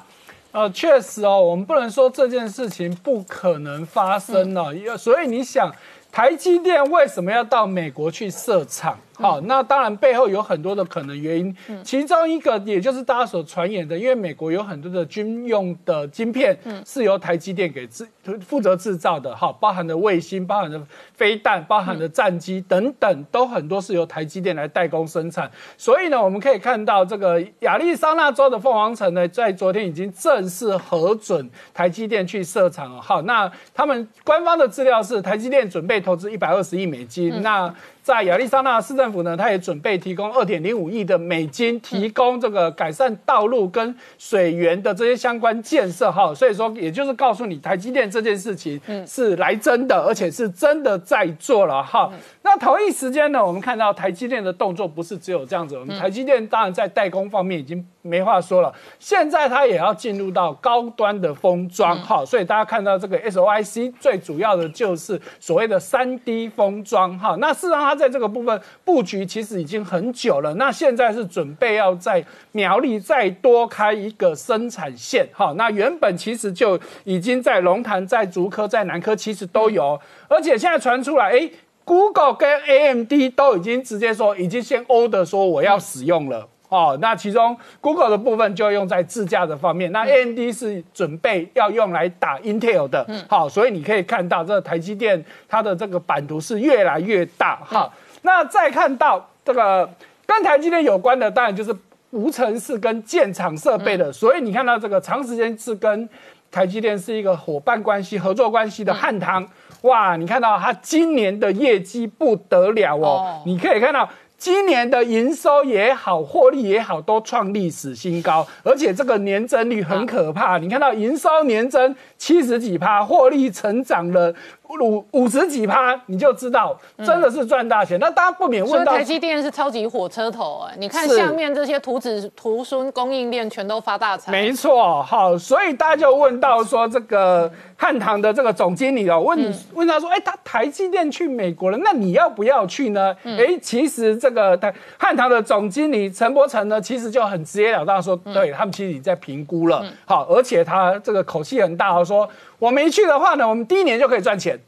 呃，确实哦，我们不能说这件事情不可能发生了，所以你想，台积电为什么要到美国去设厂？好，那当然背后有很多的可能原因，其中一个也就是大家所传言的，因为美国有很多的军用的晶片是由台积电给制负责制造的，哈，包含的卫星、包含的飞弹、包含的战机等等，都很多是由台积电来代工生产。所以呢，我们可以看到这个亚利桑那州的凤凰城呢，在昨天已经正式核准台积电去设厂了。好，那他们官方的资料是台积电准备投资一百二十亿美金。那在亚利桑那市政府呢，他也准备提供二点零五亿的美金，提供这个改善道路跟水源的这些相关建设哈。所以说，也就是告诉你，台积电这件事情是来真的，而且是真的在做了哈。那同一时间呢，我们看到台积电的动作不是只有这样子，我们台积电当然在代工方面已经没话说了，现在它也要进入到高端的封装哈。所以大家看到这个 SOIC 最主要的就是所谓的三 D 封装哈。那事实上它在这个部分布局其实已经很久了，那现在是准备要在苗栗再多开一个生产线，哈，那原本其实就已经在龙潭、在竹科、在南科其实都有，而且现在传出来，哎，Google 跟 AMD 都已经直接说，已经先 order 说我要使用了。哦，那其中 Google 的部分就用在自驾的方面，那 AMD 是准备要用来打 Intel 的，好，所以你可以看到这个台积电它的这个版图是越来越大，哈。那再看到这个跟台积电有关的，当然就是无尘室跟建厂设备的，所以你看到这个长时间是跟台积电是一个伙伴关系、合作关系的汉唐，哇，你看到它今年的业绩不得了哦，你可以看到。今年的营收也好，获利也好，都创历史新高，而且这个年增率很可怕。你看到营收年增七十几趴，获利成长了。五五十几趴，你就知道真的是赚大钱。那大家不免问到，台积电是超级火车头哎，你看下面这些图纸图孙供应链全都发大财。没错，好，所以大家就问到说，这个汉唐的这个总经理哦，问你问他说，哎，他台积电去美国了，那你要不要去呢？哎，其实这个台汉唐的总经理陈柏成呢，其实就很直截了当说，对他们其实已经在评估了，好，而且他这个口气很大哦，说。我们一去的话呢，我们第一年就可以赚钱，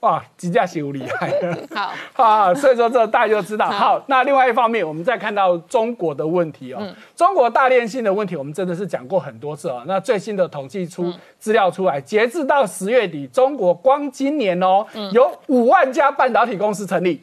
哇，几架是厉害。好，啊，所以说这大家就知道。好，那另外一方面，我们再看到中国的问题哦，中国大炼性的问题，我们真的是讲过很多次哦。那最新的统计出资料出来，截至到十月底，中国光今年哦，有五万家半导体公司成立，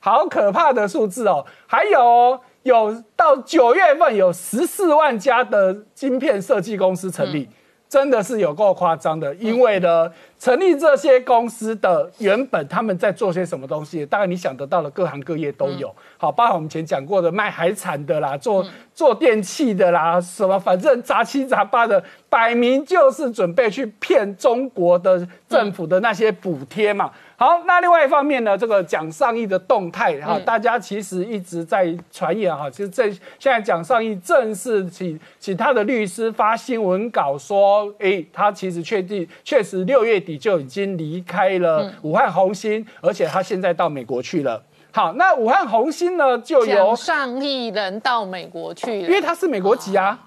好可怕的数字哦。还有有到九月份有十四万家的晶片设计公司成立，真的是有够夸张的。因为呢，成立这些公司的原本他们在做些什么东西，大概你想得到的各行各业都有。好，包括我们前讲过的卖海产的啦，做做电器的啦，什么反正杂七杂八的，摆明就是准备去骗中国的政府的那些补贴嘛。好，那另外一方面呢，这个蒋尚义的动态哈，大家其实一直在传言哈，其实这现在蒋尚义正式请请他的律师发新闻稿说，哎，他其实确定确实六月底就已经离开了武汉红星，而且他现在到美国去了。好，那武汉红星呢，就由蒋尚义人到美国去了，因为他是美国籍啊。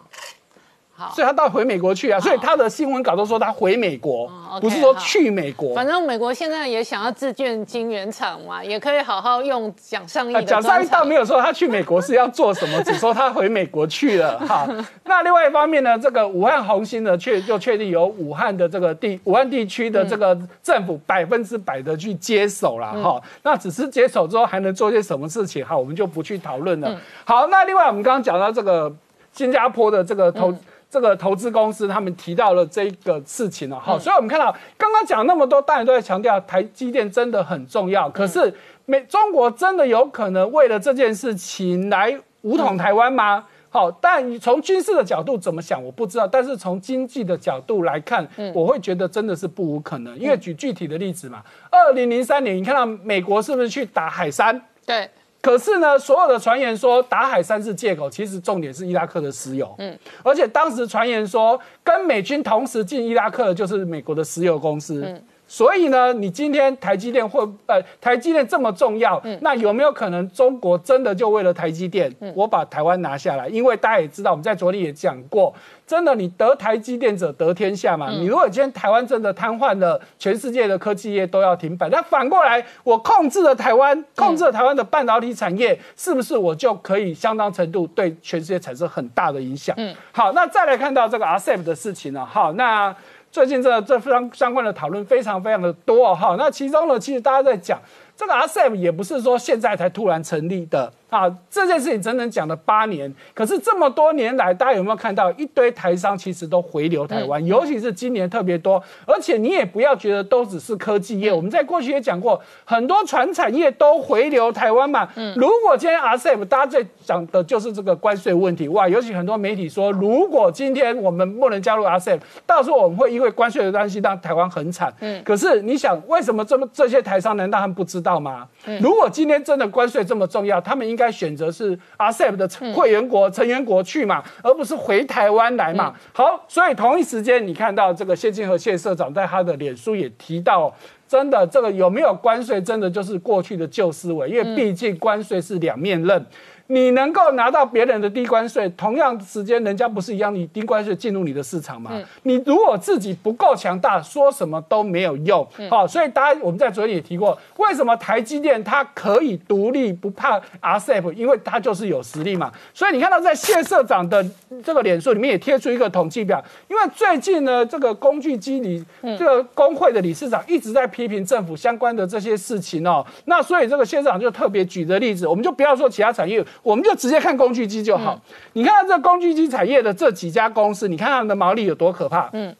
所以他到回美国去啊，所以他的新闻稿都说他回美国，不是说去美国。反正美国现在也想要自建晶圆厂嘛，也可以好好用蒋尚义。蒋尚义倒没有说他去美国是要做什么，只说他回美国去了。哈，那另外一方面呢，这个武汉红星呢，确就确定由武汉的这个地武汉地区的这个政府百分之百的去接手了。哈，那只是接手之后还能做些什么事情？哈，我们就不去讨论了。好，那另外我们刚刚讲到这个新加坡的这个投。这个投资公司他们提到了这个事情了，好，所以我们看到刚刚讲那么多，大家都在强调台积电真的很重要。可是美中国真的有可能为了这件事情来武统台湾吗？好，但你从军事的角度怎么想，我不知道。但是从经济的角度来看，我会觉得真的是不无可能。因为举具体的例子嘛，二零零三年你看到美国是不是去打海山？对。可是呢，所有的传言说打海山是借口，其实重点是伊拉克的石油。嗯，而且当时传言说跟美军同时进伊拉克的就是美国的石油公司。嗯。所以呢，你今天台积电会呃，台积电这么重要，那有没有可能中国真的就为了台积电，我把台湾拿下来？因为大家也知道，我们在昨天也讲过，真的你得台积电者得天下嘛。你如果今天台湾真的瘫痪了，全世界的科技业都要停摆。那反过来，我控制了台湾，控制了台湾的半导体产业，是不是我就可以相当程度对全世界产生很大的影响？嗯，好，那再来看到这个 RCEP 的事情呢？好，那。最近这这非常相关的讨论非常非常的多哈，那其中呢，其实大家在讲这个 RCEP 也不是说现在才突然成立的。啊，这件事情整整讲了八年，可是这么多年来，大家有没有看到一堆台商其实都回流台湾，尤其是今年特别多。而且你也不要觉得都只是科技业，我们在过去也讲过，很多船产业都回流台湾嘛。嗯，如果今天 RCEP 大家最讲的就是这个关税问题，哇，尤其很多媒体说，如果今天我们不能加入 RCEP，到时候我们会因为关税的关系让台湾很惨。嗯，可是你想，为什么这么这些台商难道他们不知道吗？如果今天真的关税这么重要，他们应该选择是 RCEP 的会员国、成员国去嘛，而不是回台湾来嘛。好，所以同一时间，你看到这个谢金河谢社长在他的脸书也提到，真的这个有没有关税，真的就是过去的旧思维，因为毕竟关税是两面刃。你能够拿到别人的低关税，同样时间人家不是一样，你低关税进入你的市场吗？你如果自己不够强大，说什么都没有用。好，所以大家我们在昨天也提过，为什么台积电它可以独立不怕 RCEP，因为它就是有实力嘛。所以你看到在谢社长的这个脸书里面也贴出一个统计表，因为最近呢，这个工具机理这个工会的理事长一直在批评政府相关的这些事情哦。那所以这个谢社长就特别举的例子，我们就不要说其他产业。我们就直接看工具机就好。你看到这工具机产业的这几家公司，你看他们的毛利有多可怕？嗯，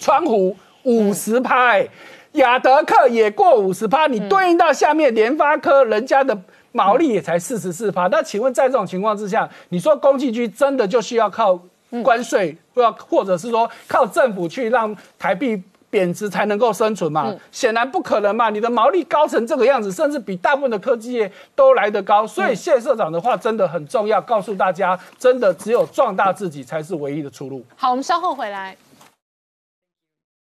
川湖五十趴，亚德克也过五十趴。你对应到下面联发科，人家的毛利也才四十四趴。那请问在这种情况之下，你说工具机真的就需要靠关税，不要或者是说靠政府去让台币？贬值才能够生存嘛？显然不可能嘛！你的毛利高成这个样子，甚至比大部分的科技业都来得高。所以谢社长的话真的很重要，告诉大家，真的只有壮大自己才是唯一的出路。好，我们稍后回来。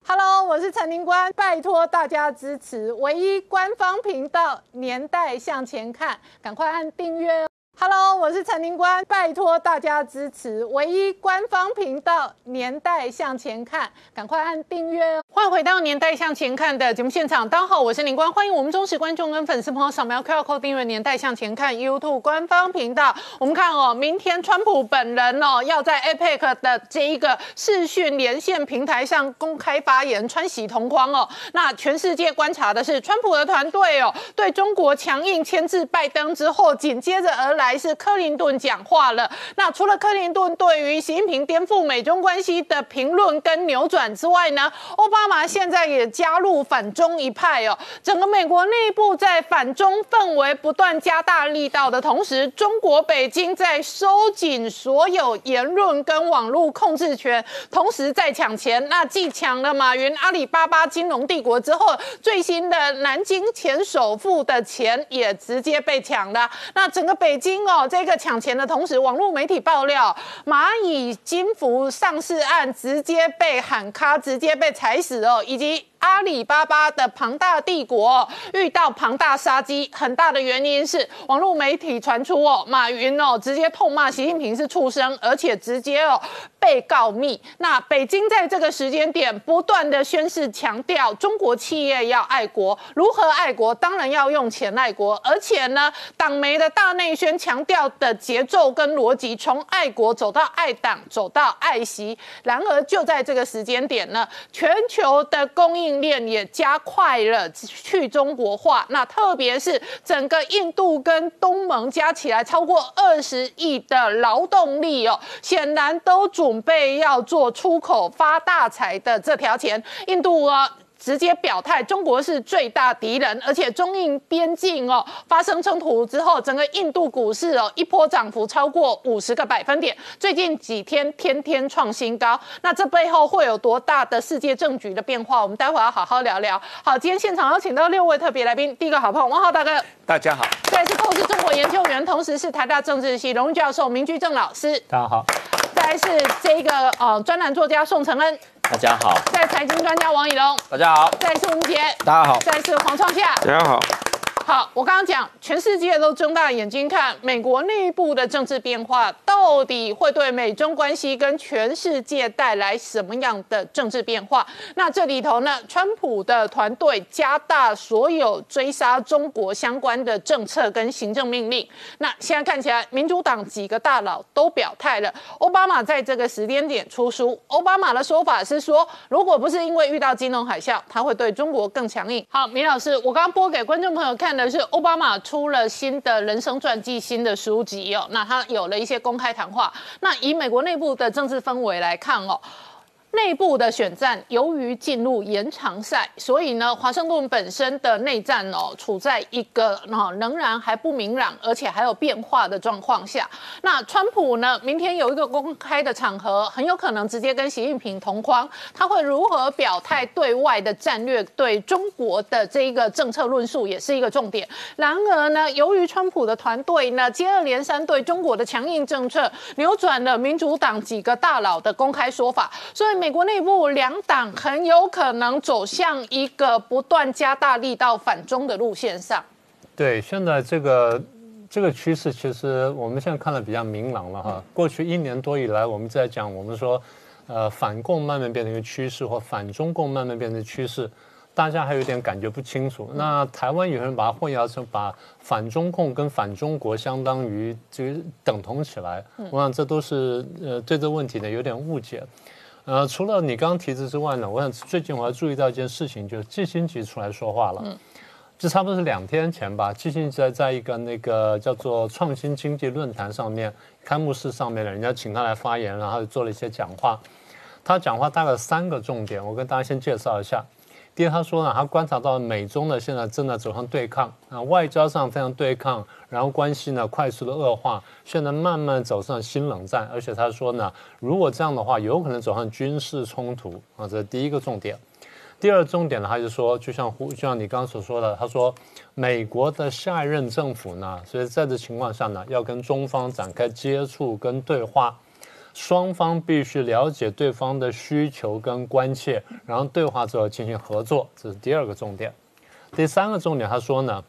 Hello，我是陈宁官，拜托大家支持唯一官方频道《年代向前看》，赶快按订阅。Hello，我是陈宁官，拜托大家支持唯一官方频道《年代向前看》，赶快按订阅。欢迎回到《年代向前看》的节目现场，大家好，我是宁官，欢迎我们忠实观众跟粉丝朋友扫描 QR Code 订阅《年代向前看》YouTube 官方频道。我们看哦，明天川普本人哦要在 APEC 的这一个视讯连线平台上公开发言，穿喜同框哦。那全世界观察的是川普的团队哦，对中国强硬牵制拜登之后，紧接着而来。来是克林顿讲话了。那除了克林顿对于习近平颠覆美中关系的评论跟扭转之外呢，奥巴马现在也加入反中一派哦。整个美国内部在反中氛围不断加大力道的同时，中国北京在收紧所有言论跟网络控制权，同时在抢钱。那继抢了马云阿里巴巴金融帝国之后，最新的南京前首富的钱也直接被抢了。那整个北京哦，这个抢钱的同时，网络媒体爆料，蚂蚁金服上市案直接被喊卡，直接被踩死哦，以及。阿里巴巴的庞大帝国遇到庞大杀机，很大的原因是网络媒体传出哦，马云哦直接痛骂习近平是畜生，而且直接哦被告密。那北京在这个时间点不断的宣示强调，中国企业要爱国，如何爱国？当然要用钱爱国，而且呢，党媒的大内宣强调的节奏跟逻辑，从爱国走到爱党，走到爱习。然而就在这个时间点呢，全球的供应。链也加快了去中国化，那特别是整个印度跟东盟加起来超过二十亿的劳动力哦，显然都准备要做出口发大财的这条钱，印度啊。直接表态，中国是最大敌人，而且中印边境哦发生冲突之后，整个印度股市哦一波涨幅超过五十个百分点，最近几天天天创新高。那这背后会有多大的世界政局的变化？我们待会要好好聊聊。好，今天现场有请到六位特别来宾，第一个好朋友王浩大哥，大家好；再是透视中国研究员，同时是台大政治系荣誉教授明居正老师，大家好；再是这个呃专栏作家宋承恩。大家好，在财经专家王以龙，大家好，再次吴杰，大家好，再次黄创夏，大家好。好，我刚刚讲，全世界都睁大眼睛看美国内部的政治变化，到底会对美中关系跟全世界带来什么样的政治变化？那这里头呢，川普的团队加大所有追杀中国相关的政策跟行政命令。那现在看起来，民主党几个大佬都表态了。奥巴马在这个时间点出书，奥巴马的说法是说，如果不是因为遇到金融海啸，他会对中国更强硬。好，米老师，我刚刚播给观众朋友看。的是奥巴马出了新的人生传记、新的书籍哦，那他有了一些公开谈话。那以美国内部的政治氛围来看哦。内部的选战由于进入延长赛，所以呢，华盛顿本身的内战哦，处在一个哦仍然还不明朗，而且还有变化的状况下。那川普呢，明天有一个公开的场合，很有可能直接跟习近平同框，他会如何表态对外的战略，对中国的这一个政策论述也是一个重点。然而呢，由于川普的团队呢接二连三对中国的强硬政策，扭转了民主党几个大佬的公开说法，所以。美国内部两党很有可能走向一个不断加大力道反中的路线上。对，现在这个这个趋势，其实我们现在看的比较明朗了哈。过去一年多以来，我们在讲，我们说，呃，反共慢慢变成一个趋势，或反中共慢慢变成趋势，大家还有点感觉不清楚。那台湾有人把它混淆成把反中共跟反中国相当于就等同起来，我想这都是呃对这个问题呢有点误解。呃，除了你刚刚提的之外呢，我想最近我还注意到一件事情，就是季新杰出来说话了。嗯，这差不多是两天前吧。季新杰在在一个那个叫做创新经济论坛上面开幕式上面呢，人家请他来发言，然后做了一些讲话。他讲话大概三个重点，我跟大家先介绍一下。第一，他说呢，他观察到美中呢现在正在走向对抗，啊，外交上非常对抗，然后关系呢快速的恶化，现在慢慢走上新冷战，而且他说呢，如果这样的话，有可能走向军事冲突啊，这是第一个重点。第二重点呢，他就说，就像胡就像你刚刚所说的，他说美国的下一任政府呢，所以在这情况下呢，要跟中方展开接触跟对话。双方必须了解对方的需求跟关切，然后对话之后进行合作，这是第二个重点。第三个重点，他说呢，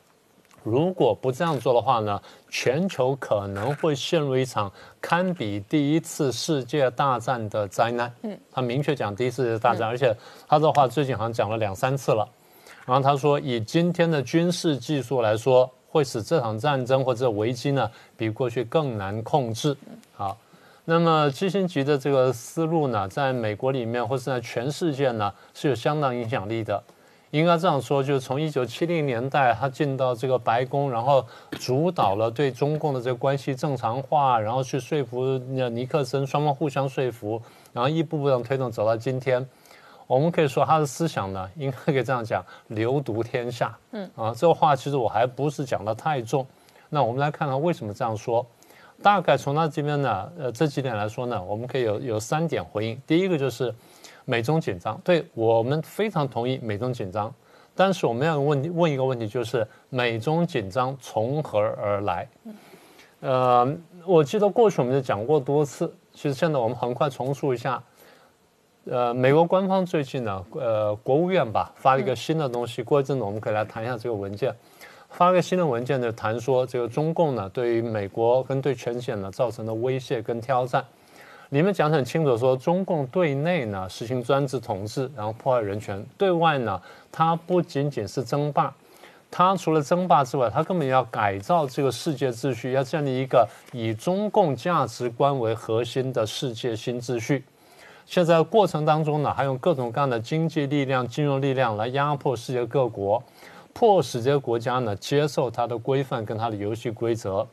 如果不这样做的话呢，全球可能会陷入一场堪比第一次世界大战的灾难。嗯，他明确讲第一次世界大战，而且他的话最近好像讲了两三次了。然后他说，以今天的军事技术来说，会使这场战争或者危机呢，比过去更难控制。好。那么基辛格的这个思路呢，在美国里面或是在全世界呢是有相当影响力的，应该这样说，就是从一九七零年代他进到这个白宫，然后主导了对中共的这个关系正常化，然后去说服尼克森，双方互相说服，然后一步步的推动走到今天。我们可以说他的思想呢，应该可以这样讲，流毒天下。嗯啊，这个话其实我还不是讲的太重。那我们来看看为什么这样说。大概从他这边呢，呃，这几点来说呢，我们可以有有三点回应。第一个就是美中紧张，对我们非常同意美中紧张，但是我们要问问一个问题，就是美中紧张从何而来？呃，我记得过去我们就讲过多次，其实现在我们很快重述一下。呃，美国官方最近呢，呃，国务院吧发了一个新的东西，过一阵子我们可以来谈一下这个文件。发个新的文件呢，谈说这个中共呢对于美国跟对全世界呢造成的威胁跟挑战，里面讲得很清楚，说中共对内呢实行专制统治，然后破坏人权；对外呢，它不仅仅是争霸，它除了争霸之外，它根本要改造这个世界秩序，要建立一个以中共价值观为核心的世界新秩序。现在过程当中呢，还用各种各样的经济力量、金融力量来压迫世界各国。迫使这些国家呢接受它的规范跟它的游戏规则，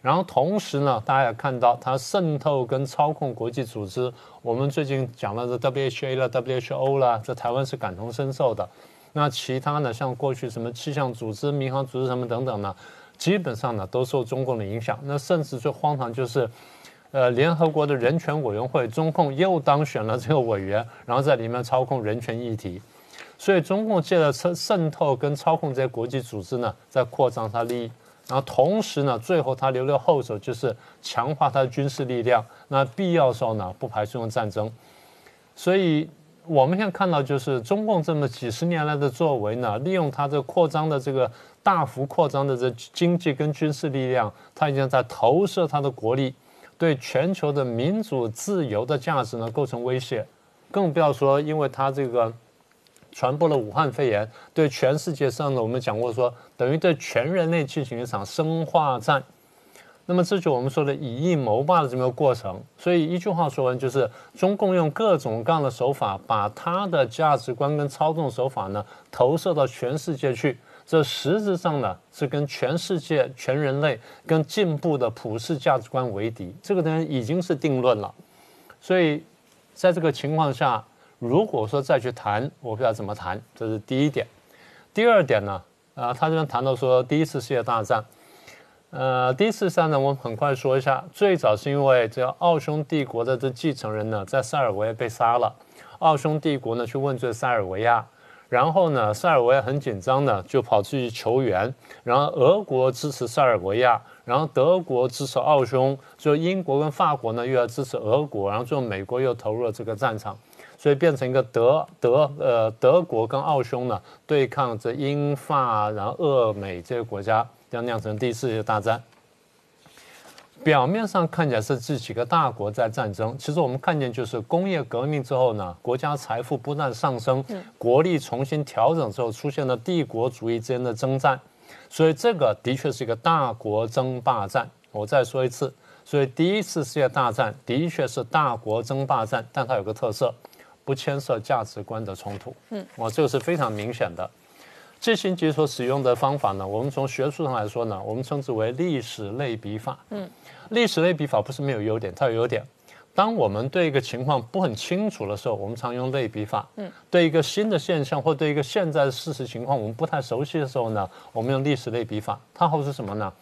然后同时呢，大家也看到它渗透跟操控国际组织。我们最近讲了的 WHA 了、WHO 啦，在台湾是感同身受的。那其他呢，像过去什么气象组织、民航组织什么等等呢，基本上呢都受中共的影响。那甚至最荒唐就是，呃，联合国的人权委员会，中共又当选了这个委员，然后在里面操控人权议题。所以中共借着渗渗透跟操控这些国际组织呢，在扩张它利益，然后同时呢，最后它留了后手，就是强化它的军事力量。那必要时候呢，不排除用战争。所以我们现在看到，就是中共这么几十年来的作为呢，利用它这扩张的这个大幅扩张的这经济跟军事力量，它已经在投射它的国力，对全球的民主自由的价值呢构成威胁。更不要说，因为它这个。传播了武汉肺炎，对全世界上呢，我们讲过说，等于对全人类进行一场生化战。那么这就我们说的以疫谋霸的这么个过程。所以一句话说完，就是中共用各种各样的手法，把他的价值观跟操纵手法呢，投射到全世界去。这实质上呢，是跟全世界、全人类、跟进步的普世价值观为敌。这个呢，已经是定论了。所以在这个情况下。如果说再去谈，我不知道怎么谈，这是第一点。第二点呢，啊，他这边谈到说第一次世界大战，呃，第一次战呢，我们很快说一下，最早是因为这奥匈帝国的这继承人呢，在塞尔维亚被杀了，奥匈帝国呢去问罪塞尔维亚，然后呢，塞尔维亚很紧张呢，就跑出去求援，然后俄国支持塞尔维亚，然后德国支持奥匈，最后英国跟法国呢又要支持俄国，然后最后美国又投入了这个战场。所以变成一个德德呃德国跟奥匈呢对抗着英法，然后俄美这些国家，要酿成第四次大战。表面上看起来是这几个大国在战争，其实我们看见就是工业革命之后呢，国家财富不断上升，国力重新调整之后，出现了帝国主义之间的征战。所以这个的确是一个大国争霸战。我再说一次，所以第一次世界大战的确是大国争霸战，但它有个特色。不牵涉价值观的冲突，嗯，我这个是非常明显的。这星级所使用的方法呢，我们从学术上来说呢，我们称之为历史类比法。嗯，历史类比法不是没有优点，它有优点。当我们对一个情况不很清楚的时候，我们常用类比法。嗯，对一个新的现象或对一个现在的事实情况我们不太熟悉的时候呢，我们用历史类比法。它好处是什么呢？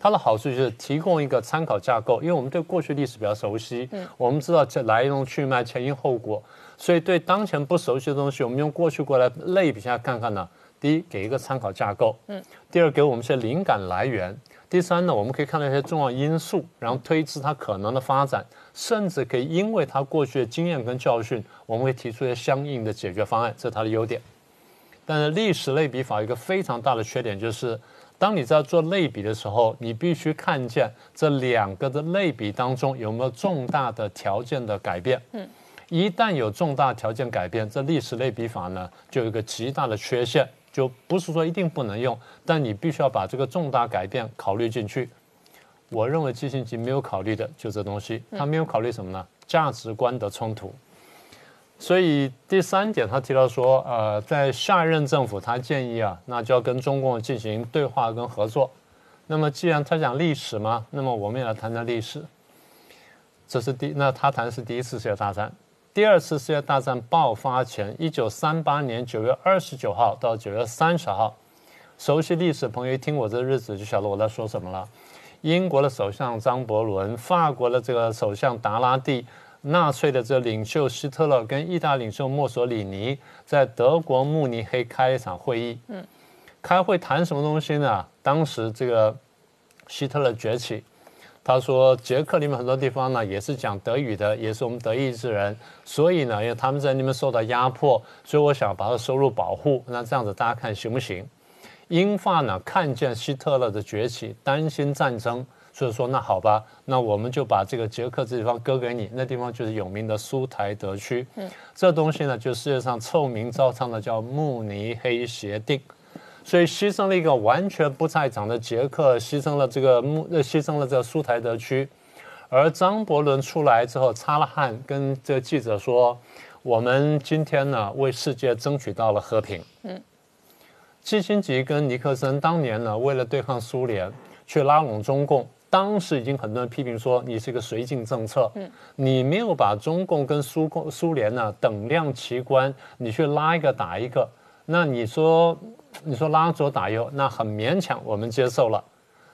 它的好处就是提供一个参考架构，因为我们对过去历史比较熟悉，嗯，我们知道这来龙去脉、前因后果。所以，对当前不熟悉的东西，我们用过去过来类比一下看看呢。第一，给一个参考架构；嗯，第二，给我们一些灵感来源；第三呢，我们可以看到一些重要因素，然后推知它可能的发展，甚至可以因为它过去的经验跟教训，我们会提出一些相应的解决方案，这是它的优点。但是，历史类比法一个非常大的缺点就是，当你在做类比的时候，你必须看见这两个的类比当中有没有重大的条件的改变。嗯。一旦有重大条件改变，这历史类比法呢就有一个极大的缺陷，就不是说一定不能用，但你必须要把这个重大改变考虑进去。我认为基辛格没有考虑的就这东西，他没有考虑什么呢？价值观的冲突。所以第三点，他提到说，呃，在下一任政府，他建议啊，那就要跟中共进行对话跟合作。那么既然他讲历史嘛，那么我们也来谈谈历史。这是第，那他谈的是第一次世界大战。第二次世界大战爆发前，一九三八年九月二十九号到九月三十号，熟悉历史的朋友一听我这日子就晓得我在说什么了。英国的首相张伯伦，法国的这个首相达拉蒂。纳粹的这领袖希特勒跟意大利领袖墨索里尼在德国慕尼黑开一场会议。嗯，开会谈什么东西呢？当时这个希特勒崛起，他说捷克里面很多地方呢也是讲德语的，也是我们德意志人，所以呢，因为他们在那边受到压迫，所以我想把它收入保护。那这样子大家看行不行？英法呢看见希特勒的崛起，担心战争。所以说，那好吧，那我们就把这个捷克这地方割给你，那地方就是有名的苏台德区。嗯，这东西呢，就世界上臭名昭彰的叫慕尼黑协定。所以牺牲了一个完全不在场的捷克，牺牲了这个穆，呃，牺牲了这个苏台德区。而张伯伦出来之后，擦了汗，跟这个记者说：“我们今天呢，为世界争取到了和平。”嗯，基辛吉跟尼克森当年呢，为了对抗苏联，去拉拢中共。当时已经很多人批评说你是一个绥靖政策，嗯，你没有把中共跟苏共苏联呢等量齐观，你去拉一个打一个，那你说你说拉左打右，那很勉强，我们接受了。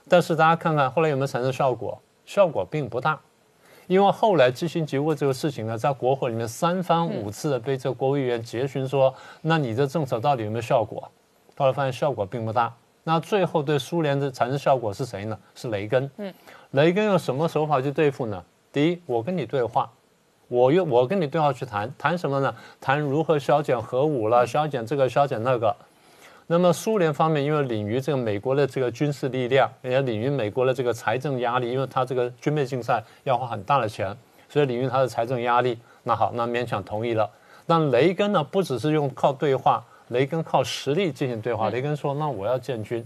但是大家看看后来有没有产生效果？效果并不大，因为后来基辛格为这个事情呢，在国会里面三番五次的被这个国务员质询说，那你的政策到底有没有效果？后来发现效果并不大。那最后对苏联的产生效果是谁呢？是雷根。嗯，雷根用什么手法去对付呢？第一，我跟你对话，我用我跟你对话去谈谈什么呢？谈如何削减核武了，削减这个，削减那个。那么苏联方面因为领于这个美国的这个军事力量，也领于美国的这个财政压力，因为他这个军备竞赛要花很大的钱，所以领于他的财政压力。那好，那勉强同意了。但雷根呢，不只是用靠对话。雷根靠实力进行对话。雷根说：“那我要建军，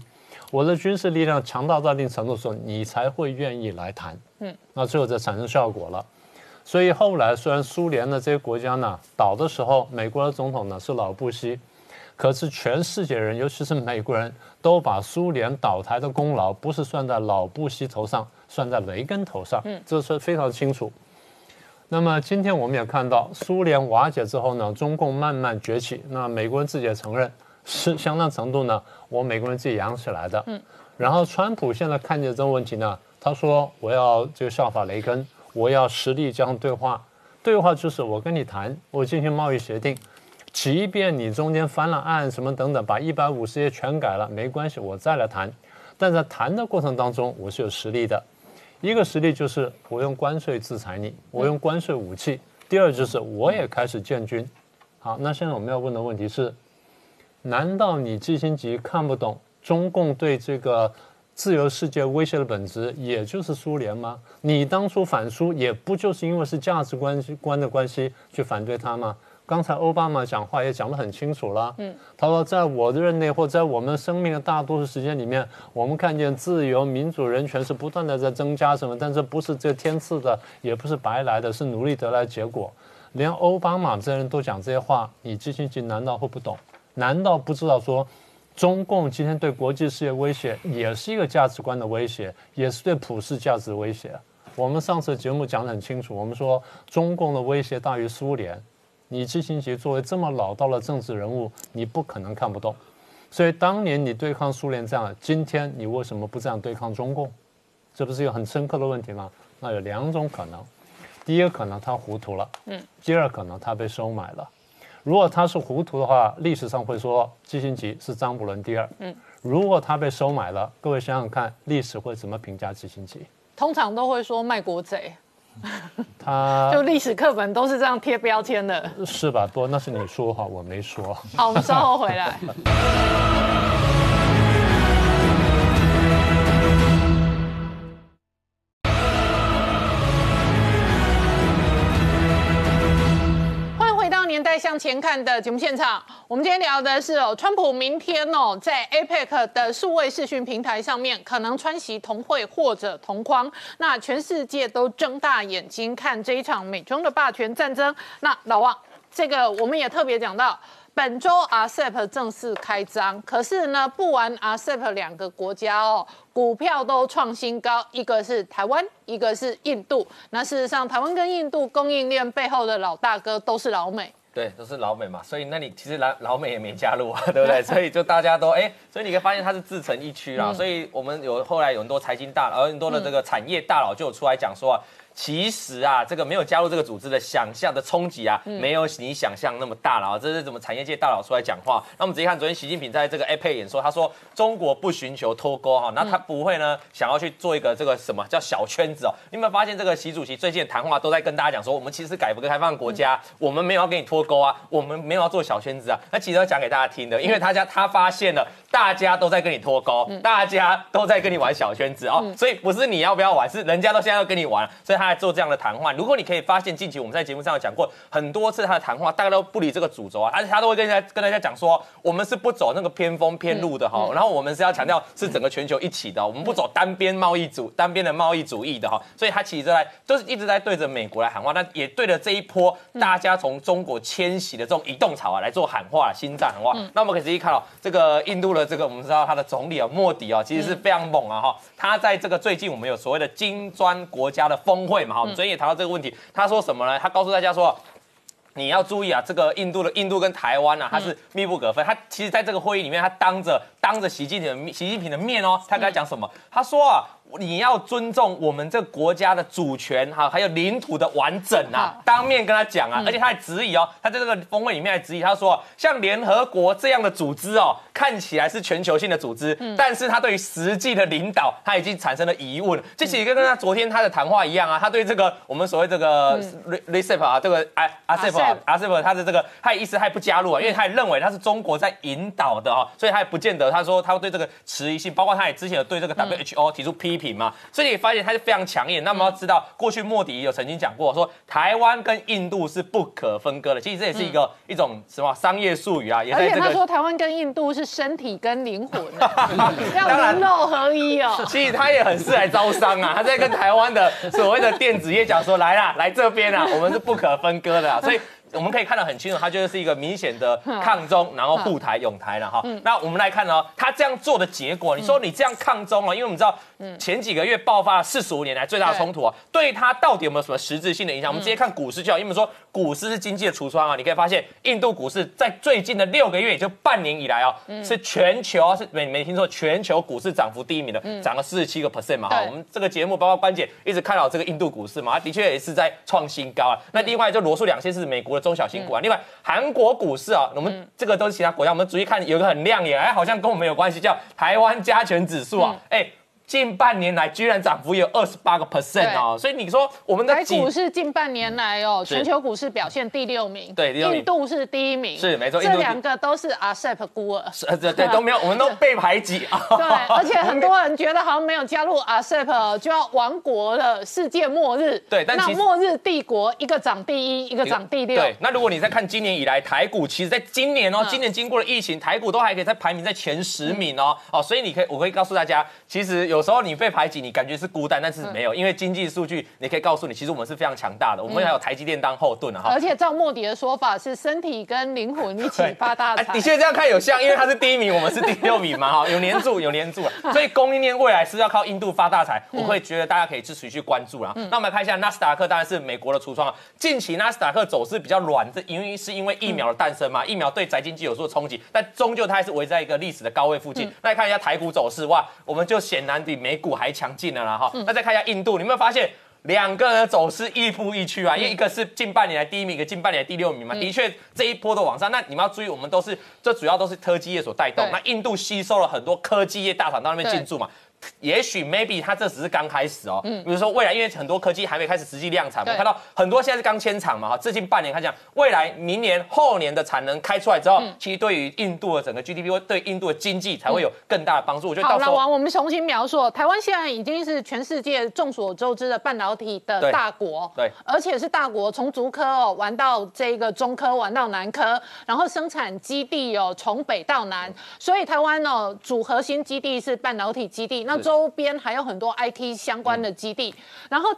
我的军事力量强大到一定程度的时候，你才会愿意来谈。”嗯，那最后才产生效果了。所以后来虽然苏联的这些国家呢倒的时候，美国的总统呢是老布希，可是全世界人，尤其是美国人都把苏联倒台的功劳不是算在老布希头上，算在雷根头上。嗯，这是非常清楚。那么今天我们也看到，苏联瓦解之后呢，中共慢慢崛起。那美国人自己也承认，是相当程度呢，我美国人自己养起来的。嗯。然后川普现在看见这个问题呢，他说我要就效法雷根，我要实力加上对话。对话就是我跟你谈，我进行贸易协定，即便你中间翻了案什么等等，把一百五十页全改了，没关系，我再来谈。但在谈的过程当中，我是有实力的。一个实力就是我用关税制裁你，我用关税武器。第二就是我也开始建军。好，那现在我们要问的问题是：难道你基辛格看不懂中共对这个自由世界威胁的本质，也就是苏联吗？你当初反苏也不就是因为是价值观观的关系去反对他吗？刚才奥巴马讲话也讲得很清楚了，嗯，他说在我的任内或在我们生命的大多数时间里面，我们看见自由、民主、人权是不断的在增加什么，但这不是这天赐的，也不是白来的，是努力得来的结果。连奥巴马这人都讲这些话，你基辛格难道会不懂？难道不知道说，中共今天对国际事业威胁也是一个价值观的威胁，也是对普世价值的威胁？我们上次节目讲得很清楚，我们说中共的威胁大于苏联。你基辛杰作为这么老道的政治人物，你不可能看不懂。所以当年你对抗苏联这样，今天你为什么不这样对抗中共？这不是一个很深刻的问题吗？那有两种可能：第一个可能他糊涂了，嗯；第二可能他被收买了。如果他是糊涂的话，历史上会说基辛格是张伯伦第二，嗯；如果他被收买了，各位想想看，历史会怎么评价基辛格？通常都会说卖国贼。他 就历史课本都是这样贴标签的，是吧？不，那是你说哈，我没说。好，我们稍后回来。向前看的节目现场，我们今天聊的是哦，川普明天哦，在 APEC 的数位视讯平台上面可能穿席同会或者同框，那全世界都睁大眼睛看这一场美中的霸权战争。那老王。这个我们也特别讲到。本周 RCEP 正式开张，可是呢，不玩 RCEP 两个国家哦，股票都创新高，一个是台湾，一个是印度。那事实上，台湾跟印度供应链背后的老大哥都是老美。对，都是老美嘛，所以那你其实老老美也没加入啊，对不对？所以就大家都哎，所以你可以发现它是自成一区啦。所以我们有后来有很多财经大佬，很多的这个产业大佬就有出来讲说啊。其实啊，这个没有加入这个组织的想象的冲击啊，没有你想象那么大了啊。这是怎么产业界大佬出来讲话？那我们直接看昨天习近平在这个 APEC 演说，他说中国不寻求脱钩哈，那他不会呢想要去做一个这个什么叫小圈子哦。你有没有发现这个习主席最近的谈话都在跟大家讲说，我们其实改革开放国家，我们没有要跟你脱钩啊，我们没有要做小圈子啊。那其实要讲给大家听的，因为他家他发现了大家都在跟你脱钩，大家都在跟你玩小圈子哦，所以不是你要不要玩，是人家都现在要跟你玩，所以他在做这样的谈话。如果你可以发现，近期我们在节目上有讲过很多次他的谈话，大概都不离这个主轴啊，而且他都会跟大家跟大家讲说，我们是不走那个偏锋偏路的哈，然后我们是要强调是整个全球一起的，我们不走单边贸易主单边的贸易主义的哈，所以他其实在就是一直在对着美国来喊话，那也对着这一波大家从中国迁徙的这种移动潮啊来做喊话，心脏喊话。那我们可以直接看到这个印度的这个，我们知道他的总理啊莫迪啊，其实是非常猛啊哈，他在这个最近我们有所谓的金砖国家的峰会嘛哈，我们昨天也谈到。这个问题，他说什么呢？他告诉大家说，你要注意啊，这个印度的印度跟台湾呢，它是密不可分。他其实在这个会议里面，他当着当着习近平习近平的面哦，他跟他讲什么？他说啊。你要尊重我们这个国家的主权哈，还有领土的完整啊，当面跟他讲啊，而且他还质疑哦，他在这个峰会里面还质疑，他说像联合国这样的组织哦，看起来是全球性的组织，但是他对于实际的领导他已经产生了疑问。这其实跟他昨天他的谈话一样啊，他对这个我们所谓这个 recep 啊，这个 RCEP RCEP 他的这个他意思他也不加入啊，因为他也认为他是中国在引导的哦，所以他也不见得他说他会对这个迟疑性，包括他也之前有对这个 WHO 提出批评。嘛，所以你发现它是非常强硬。那么要知道，过去莫迪有曾经讲过，说台湾跟印度是不可分割的。其实这也是一个一种什么商业术语啊也。而且他说台湾跟印度是身体跟灵魂，要人肉合一哦。其实他也很是来招商啊。他在跟台湾的所谓的电子业讲说，来啦，来这边啊，我们是不可分割的。所以。我们可以看得很清楚，它就是一个明显的抗中，然后护台、永台了哈。那我们来看呢，它这样做的结果，你说你这样抗中啊？因为我们知道前几个月爆发了四十五年来最大的冲突啊，对它到底有没有什么实质性的影响？我们直接看股市就好，因为说股市是经济的橱窗啊。你可以发现，印度股市在最近的六个月，也就半年以来哦，是全球是没没听错，全球股市涨幅第一名的，涨了四十七个 percent 嘛。哈，我们这个节目包括关姐一直看好这个印度股市嘛，它的确也是在创新高啊。那另外就罗素两千是美国的。中小型股啊，另外韩国股市啊，我们这个都是其他国家，我们注意看有一个很亮眼，哎，好像跟我们有关系，叫台湾加权指数啊，哎。近半年来居然涨幅有二十八个 percent 哦，所以你说我们的台股是近半年来哦，全球股市表现第六名，对，印度是第一名，是没错，这两个都是 ASEP 孤儿，是，对对都没有，我们都被排挤。啊。对，而且很多人觉得好像没有加入 ASEP 就要亡国了，世界末日。对，但那末日帝国一个涨第一，一个涨第六。对，那如果你再看今年以来台股，其实在今年哦，今年经过了疫情，台股都还可以在排名在前十名哦，哦，所以你可以，我可以告诉大家，其实有时候你被排挤。你感觉是孤单，但是没有，因为经济数据，你可以告诉你，其实我们是非常强大的，我们还有台积电当后盾啊！哈。而且照莫迪的说法，是身体跟灵魂一起 发大财。的确这样看有像，因为他是第一名，我们是第六名嘛，哈，有连住有连住所以供应链未来是要靠印度发大财，我会觉得大家可以持续去关注了。那我们来看一下纳斯达克，当然是美国的橱窗啊，近期纳斯达克走势比较软，这因为是因为疫苗的诞生嘛，疫苗对宅经济有所冲击，但终究它还是围在一个历史的高位附近。那来看一下台股走势，哇，我们就显然比美股还强劲了啦，哈。那再看一下印度，你有没有发现两个人走势亦步亦趋啊？因为一个是近半年来第一名，一个近半年来第六名嘛。的确，这一波的往上，那你们要注意，我们都是这主要都是科技业所带动。那印度吸收了很多科技业大厂到那边进驻嘛。也许 maybe 它这只是刚开始哦，嗯，比如说未来，因为很多科技还没开始实际量产，我看到很多现在是刚签厂嘛，哈，最近半年开讲，未来明年后年的产能开出来之后，其实对于印度的整个 GDP 会对印度的经济才会有更大的帮助。我觉得好，老王，我们重新描述，台湾现在已经是全世界众所周知的半导体的大国，对，而且是大国，从竹科哦玩到这个中科，玩到南科，然后生产基地哦从北到南，所以台湾哦主核心基地是半导体基地，那周边。还有很多 IT 相关的基地，然后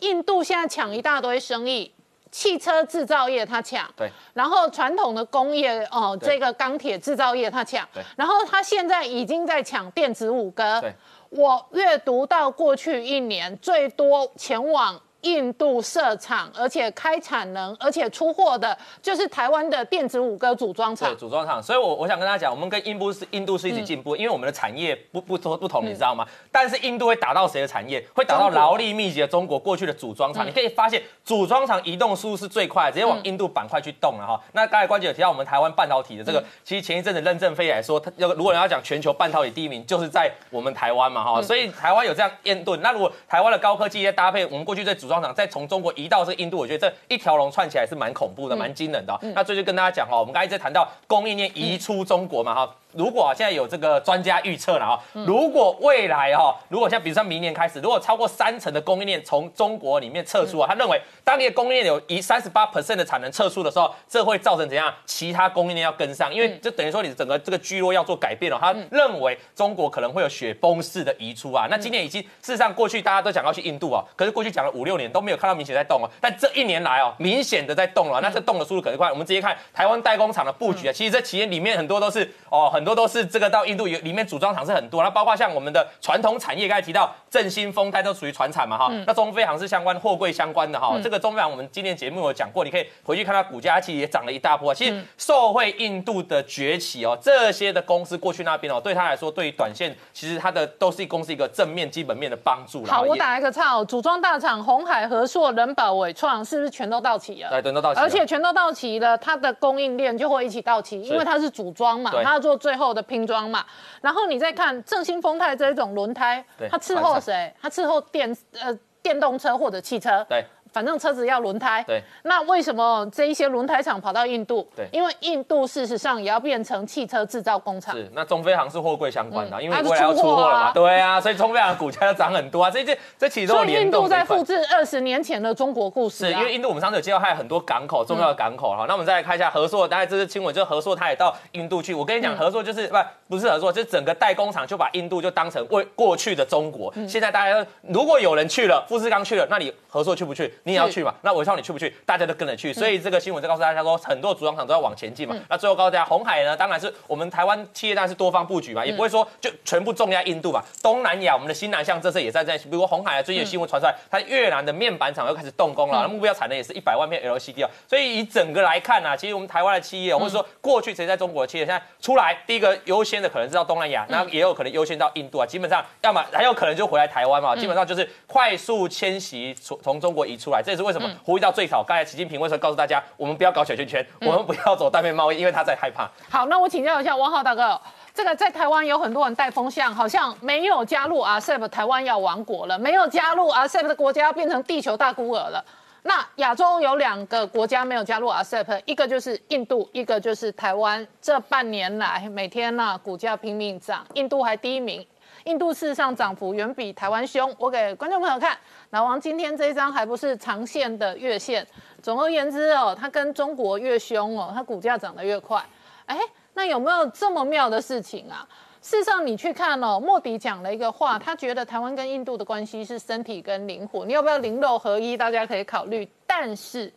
印度现在抢一大堆生意，汽车制造业它抢，对，然后传统的工业哦，呃这个钢铁制造业它抢对，然后它现在已经在抢电子五哥。对，我阅读到过去一年最多前往。印度设厂，而且开产能，而且出货的，就是台湾的电子五哥组装厂对，。组装厂，所以我我想跟大家讲，我们跟印度是印度是一起进步，因为我们的产业不不不不同，你知道吗？但是印度会打到谁的产业？会打到劳力密集的中国过去的组装厂。你可以发现，组装厂移动速度是最快，直接往印度板块去动了哈。那刚才关姐有提到我们台湾半导体的这个，其实前一阵子任正非也说，他要如果人要讲全球半导体第一名，就是在我们台湾嘛哈。所以台湾有这样验盾，那如果台湾的高科技再搭配我们过去在组装厂，再从中国移到这个印度，我觉得这一条龙串起来是蛮恐怖的，蛮惊人的哦。那最近跟大家讲哈，我们刚才一直谈到供应链移出中国嘛哈。如果、啊、现在有这个专家预测了啊，如果未来哈、如果像比如说明年开始，如果超过三成的供应链从中国里面撤出啊，他认为当你的供应链有一三十八 percent 的产能撤出的时候，这会造成怎样？其他供应链要跟上，因为就等于说你整个这个聚落要做改变了、他认为中国可能会有雪崩式的移出啊。那今年已经事实上过去大家都讲要去印度啊，可是过去讲了五六年都没有看到明显在动哦，但这一年来哦，明显的在动了。那这动的速度可能快，我们直接看台湾代工厂的布局啊，其实这企业里面很多都是哦，很多都是这个到印度有里面组装厂是很多，那包括像我们的传统产业，刚才提到振兴、丰泰都属于传产嘛哈，那中飞航是相关货柜相关的哈，这个中飞航我们今天节目有讲过，你可以回去看它股价，其实也涨了一大波。其实受惠印度的崛起哦，这些的公司过去那边哦，对他来说，对于短线其实它的都是公司一个正面基本面的帮助。好，我打一个岔哦，组装大厂红海、和硕、人保、伟创是不是全都到齐了？对，全都到齐，而且全都到齐了，它的供应链就会一起到齐，因为它是组装嘛，它要做最后的拼装嘛。然后你再看正新丰泰这一种轮胎，它伺候谁？它伺候电呃电动车或者汽车。对。反正车子要轮胎，对。那为什么这一些轮胎厂跑到印度？对因为印度事实上也要变成汽车制造工厂。是，那中飞航是货柜相关的啊，因为它是未来要出货了嘛，对啊，所以中飞航的股价要涨很多啊，这这这其中印度在复复制二十年前的中国故事、啊。是因为印度我们上次有介绍，它有很多港口，重要的港口哈。那我们再来看一下合作，大概这是新闻，就是合作它也到印度去。我跟你讲，合作就是不不是合作，就是整个代工厂就把印度就当成为过去的中国。现在大家如果有人去了，富士康去了，那你和硕去不去？你也要去嘛？那伟创你去不去？大家都跟着去。所以这个新闻就告诉大家说，很多组装厂都要往前进嘛。那最后告诉大家，红海呢，当然是我们台湾企业当然是多方布局嘛，也不会说就全部重压印度嘛。东南亚我们的新南向这次也在在，比如说红海啊，最近有新闻传出来，它越南的面板厂又开始动工了，那目标产能也是一百万片 LCD 啊。所以以整个来看啊，其实我们台湾的企业哦，或者说过去谁在中国的企业，现在出来第一个优先的可能是到东南亚，那也有可能优先到印度啊。基本上要么还有可能就回来台湾嘛，基本上就是快速迁徙从从中国移出来。这也是为什么呼吁到最早，刚才习近平为什么告诉大家，我们不要搞小圈圈，我们不要走单边贸易，因为他在害怕。好，那我请教一下汪浩大哥，这个在台湾有很多人带风向，好像没有加入 RCEP，台湾要亡国了；没有加入 RCEP 的国家要变成地球大孤儿了。那亚洲有两个国家没有加入 RCEP，一个就是印度，一个就是台湾。这半年来，每天呢、股价拼命涨，印度还第一名。印度事实上涨幅远比台湾凶。我给观众朋友看，老王今天这一张还不是长线的月线。总而言之哦，它跟中国越凶哦，它股价涨得越快。哎，那有没有这么妙的事情啊？事实上，你去看哦，莫迪讲了一个话，他觉得台湾跟印度的关系是身体跟灵活，你要不要灵肉合一？大家可以考虑。但是，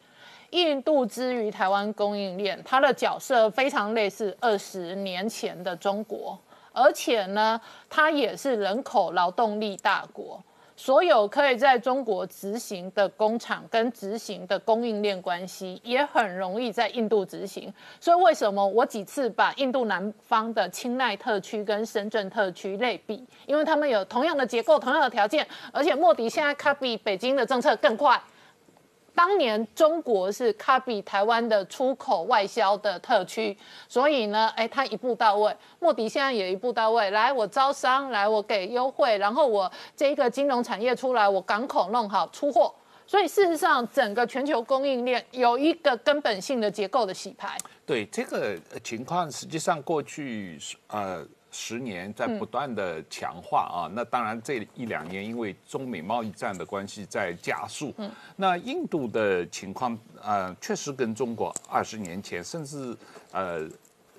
印度之于台湾供应链，它的角色非常类似二十年前的中国，而且呢，它也是人口劳动力大国。所有可以在中国执行的工厂跟执行的供应链关系，也很容易在印度执行。所以为什么我几次把印度南方的青奈特区跟深圳特区类比？因为他们有同样的结构、同样的条件，而且莫迪现在卡比北京的政策更快。当年中国是卡比台湾的出口外销的特区，所以呢，哎，他一步到位。莫迪现在也一步到位，来我招商，来我给优惠，然后我这个金融产业出来，我港口弄好出货。所以事实上，整个全球供应链有一个根本性的结构的洗牌。对这个情况，实际上过去呃十年在不断的强化啊。那当然这一两年因为中美贸易战的关系在加速。嗯。那印度的情况呃确实跟中国二十年前甚至呃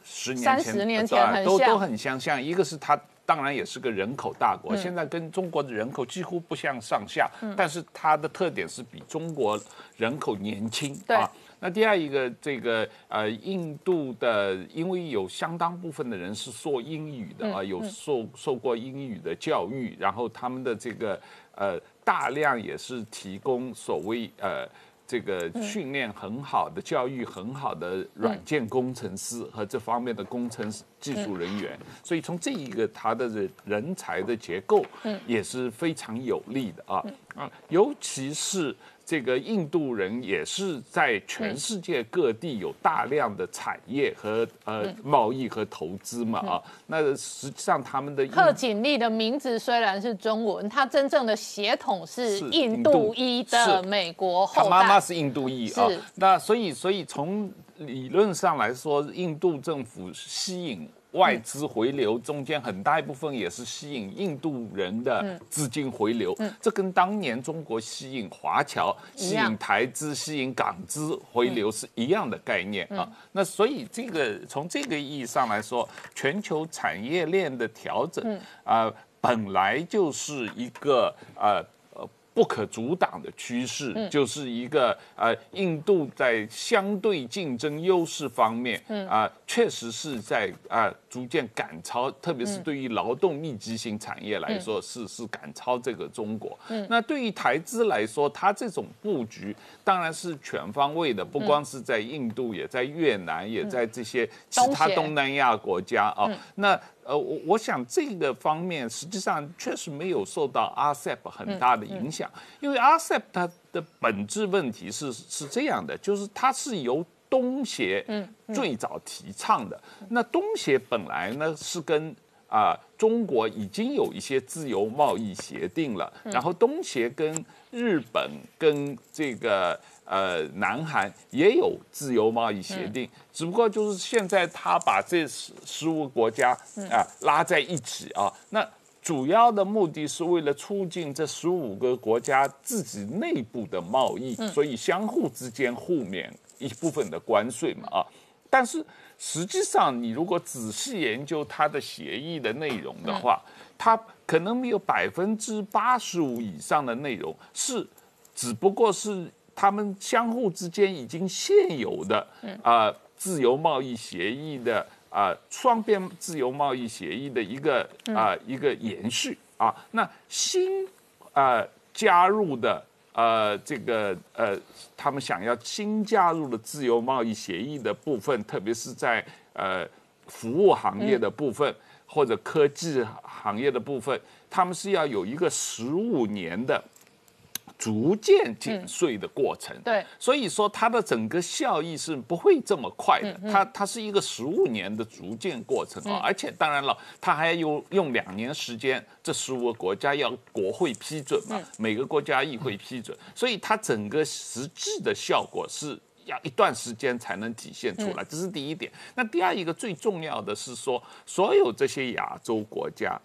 十年前30年前都都很相像。一个是它当然也是个人口大国，现在跟中国的人口几乎不相上下，但是它的特点是比中国人口年轻对啊。那第二一个，这个呃，印度的，因为有相当部分的人是说英语的啊，有受受过英语的教育，然后他们的这个呃，大量也是提供所谓呃。这个训练很好的、教育很好的软件工程师和这方面的工程技术人员，所以从这一个他的人人才的结构，也是非常有利的啊啊，尤其是这个印度人也是在全世界各地有大量的产业和呃贸易和投资嘛啊，那实际上他们的印贺锦丽的名字虽然是中文，她真正的血统是是印度裔的美国他后代。妈妈是印度裔啊，那所以所以从理论上来说，印度政府吸引外资回流，中间很大一部分也是吸引印度人的资金回流，这跟当年中国吸引华侨、吸引台资、吸引港资回流是一样的概念啊。那所以这个从这个意义上来说，全球产业链的调整啊、本来就是一个呃。呃不可阻挡的趋势，就是一个呃，印度在相对竞争优势方面，啊、确实是在啊、逐渐赶超，特别是对于劳动密集型产业来说，是是赶超这个中国。那对于台资来说，它这种布局当然是全方位的，不光是在印度，也在越南，也在这些其他东南亚国家啊。那呃，我我想这个方面实际上确实没有受到 RCEP 很大的影响，因为 RCEP 它的本质问题是是这样的，就是它是由东协最早提倡的。那东协本来呢是跟啊、中国已经有一些自由贸易协定了，然后东协跟日本跟这个呃南韩也有自由贸易协定，只不过就是现在他把这十十五个国家啊、拉在一起啊，那。主要的目的是为了促进这十五个国家自己内部的贸易，所以相互之间互免一部分的关税嘛啊。但是实际上，你如果仔细研究它的协议的内容的话，它可能没有百分之八十五以上的内容是，只不过是他们相互之间已经现有的啊、自由贸易协议的啊、双边自由贸易协议的一个啊、一个延续啊。那新啊、加入的呃这个呃他们想要新加入的自由贸易协议的部分，特别是在呃服务行业的部分、或者科技行业的部分，他们是要有一个十五年的逐渐减税的过程。对所以说它的整个效益是不会这么快的，它它是一个十五年的逐渐过程啊，而且当然了，它还要用用两年时间，这十五个国家要国会批准嘛，每个国家议会批准，所以它整个实际的效果是。要一段时间才能体现出来，这是第一点。那第二一个最重要的是说，所有这些亚洲国家，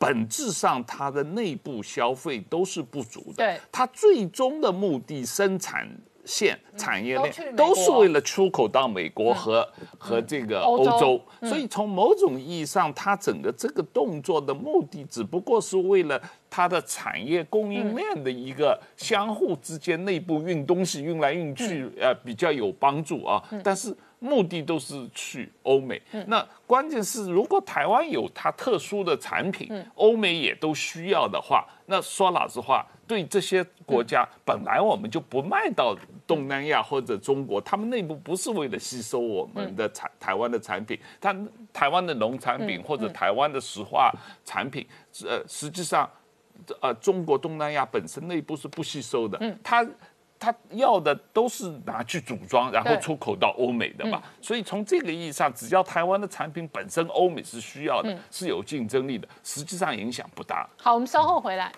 本质上它的内部消费都是不足的。对。它最终的目的生产线、产业链都是为了出口到美国和、和这个欧洲。欧洲，所以从某种意义上，它整个这个动作的目的，只不过是为了它的产业供应链的一个相互之间内部运东西运来运去，呃，比较有帮助啊。但是目的都是去欧美。那关键是，如果台湾有它特殊的产品，欧美也都需要的话，那说老实话，对这些国家，本来我们就不卖到东南亚或者中国，他们内部不是为了吸收我们的产台湾的产品，它台湾的农产品或者台湾的石化产品，呃，实际上。呃，中国东南亚本身内部是不吸收的，它它要的都是拿去组装，然后出口到欧美的嘛。所以从这个意义上，只要台湾的产品本身欧美是需要的，是有竞争力的，实际上影响不大。好，我们稍后回来。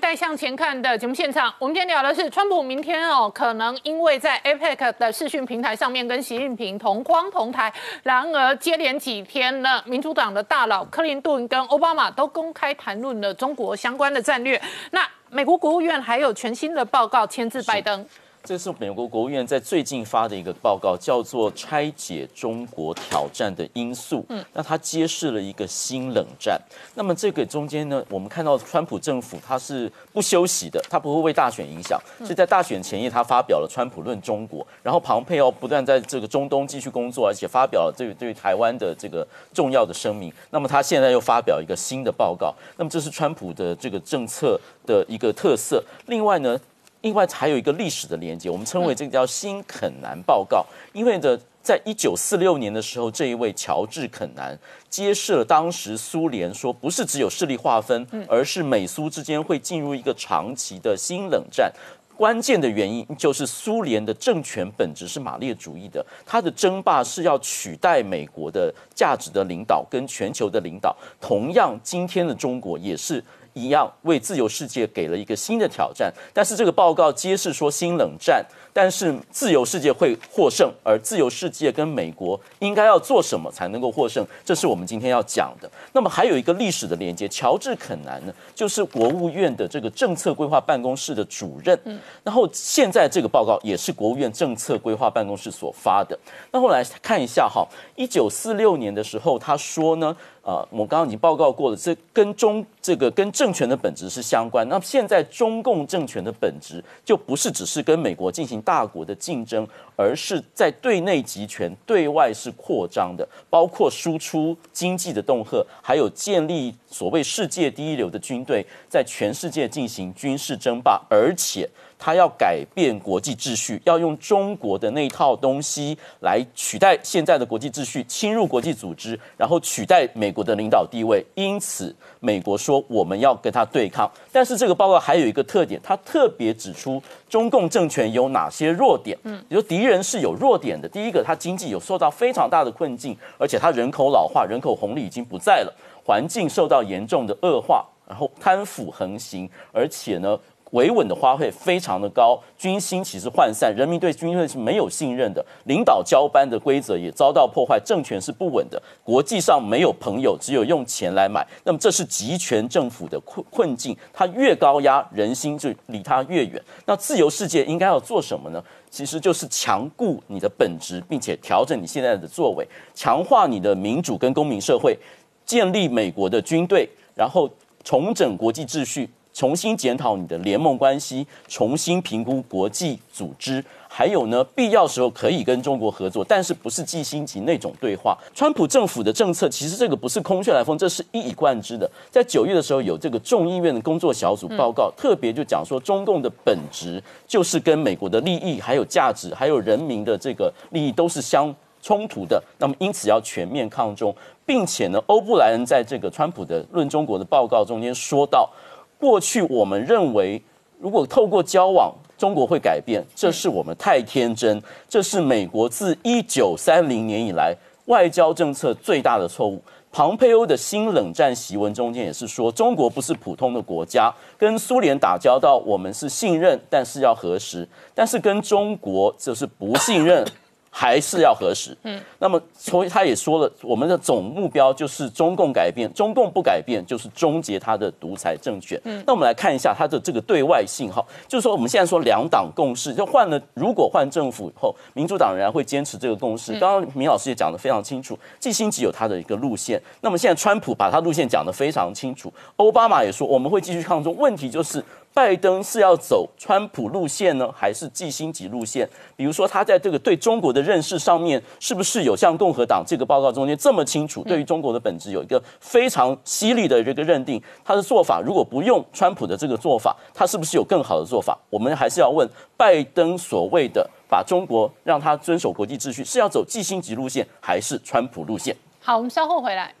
再向前看的节目现场。我们今天聊的是，川普明天哦，可能因为在 APEC 的视讯平台上面跟习近平同框同台，然而接连几天呢，民主党的大佬克林顿跟奥巴马都公开谈论了中国相关的战略。那美国国务院还有全新的报告签字拜登。这是美国国务院在最近发的一个报告，叫做《拆解中国挑战的因素》。嗯，那它揭示了一个新冷战。那么这个中间呢，我们看到川普政府它是不休息的，它不会为大选影响。所以在大选前夜，他发表了《川普论中国》，然后庞佩奥不断在这个中东继续工作，而且发表了对对台湾的这个重要的声明。那么他现在又发表一个新的报告，那么这是川普的这个政策的一个特色。另外呢？另外还有一个历史的连接，我们称为这个叫新肯南报告，因为呢，在一九四六年的时候，这一位乔治肯南揭示了当时苏联说不是只有势力划分，而是美苏之间会进入一个长期的新冷战。关键的原因就是苏联的政权本质是马列主义的，它的争霸是要取代美国的价值的领导跟全球的领导。同样，今天的中国也是。一样为自由世界给了一个新的挑战，但是这个报告揭示说新冷战，但是自由世界会获胜，而自由世界跟美国应该要做什么才能够获胜？这是我们今天要讲的。那么还有一个历史的连接，乔治肯南呢，就是国务院的这个政策规划办公室的主任，嗯，然后现在这个报告也是国务院政策规划办公室所发的。那后来看一下哈，一九四六年的时候，他说呢。啊，我刚刚已经报告过了，这跟中这个跟政权的本质是相关。那么现在中共政权的本质就不是只是跟美国进行大国的竞争，而是在对内集权、对外是扩张的，包括输出经济的恫吓，还有建立所谓世界第一流的军队，在全世界进行军事争霸，而且。他要改变国际秩序，要用中国的那套东西来取代现在的国际秩序，侵入国际组织，然后取代美国的领导地位。因此，美国说我们要跟他对抗。但是这个报告还有一个特点，他特别指出中共政权有哪些弱点。嗯，比如敌人是有弱点的。第一个，他经济有受到非常大的困境，而且他人口老化，人口红利已经不在了，环境受到严重的恶化，然后贪腐横行，而且呢。维稳的花费非常的高，军心其实涣散，人民对军队是没有信任的，领导交班的规则也遭到破坏，政权是不稳的，国际上没有朋友，只有用钱来买。那么这是集权政府的困困境，它越高压，人心就离它越远。那自由世界应该要做什么呢？其实就是强固你的本质，并且调整你现在的作为，强化你的民主跟公民社会，建立美国的军队，然后重整国际秩序。重新检讨你的联盟关系，重新评估国际组织，还有呢，必要时候可以跟中国合作，但是不是季新级那种对话。川普政府的政策其实这个不是空穴来风，这是一以贯之的。在九月的时候，有这个众议院的工作小组报告，特别就讲说，中共的本质就是跟美国的利益、还有价值、还有人民的这个利益都是相冲突的。那么因此要全面抗中，并且呢，欧布莱恩在这个川普的论中国的报告中间说到。过去我们认为，如果透过交往，中国会改变，这是我们太天真。这是美国自一九三零年以来外交政策最大的错误。庞佩欧的新冷战檄文中间也是说，中国不是普通的国家，跟苏联打交道，我们是信任，但是要核实；但是跟中国就是不信任。还是要核实。嗯，那么所以他也说了，我们的总目标就是中共改变，中共不改变就是终结他的独裁政权。嗯，那我们来看一下他的这个对外信号，就是说我们现在说两党共识，就换了，如果换政府以后，民主党仍然会坚持这个共识。刚刚明老师也讲得非常清楚，季新吉有他的一个路线，那么现在川普把他路线讲得非常清楚，奥巴马也说我们会继续抗中，问题就是。拜登是要走川普路线呢，还是季星级路线？比如说，他在这个对中国的认识上面，是不是有像共和党这个报告中间这么清楚？对于中国的本质有一个非常犀利的这个认定，他的做法如果不用川普的这个做法，他是不是有更好的做法？我们还是要问拜登所谓的把中国让他遵守国际秩序，是要走季星级路线，还是川普路线？好，我们稍后回来。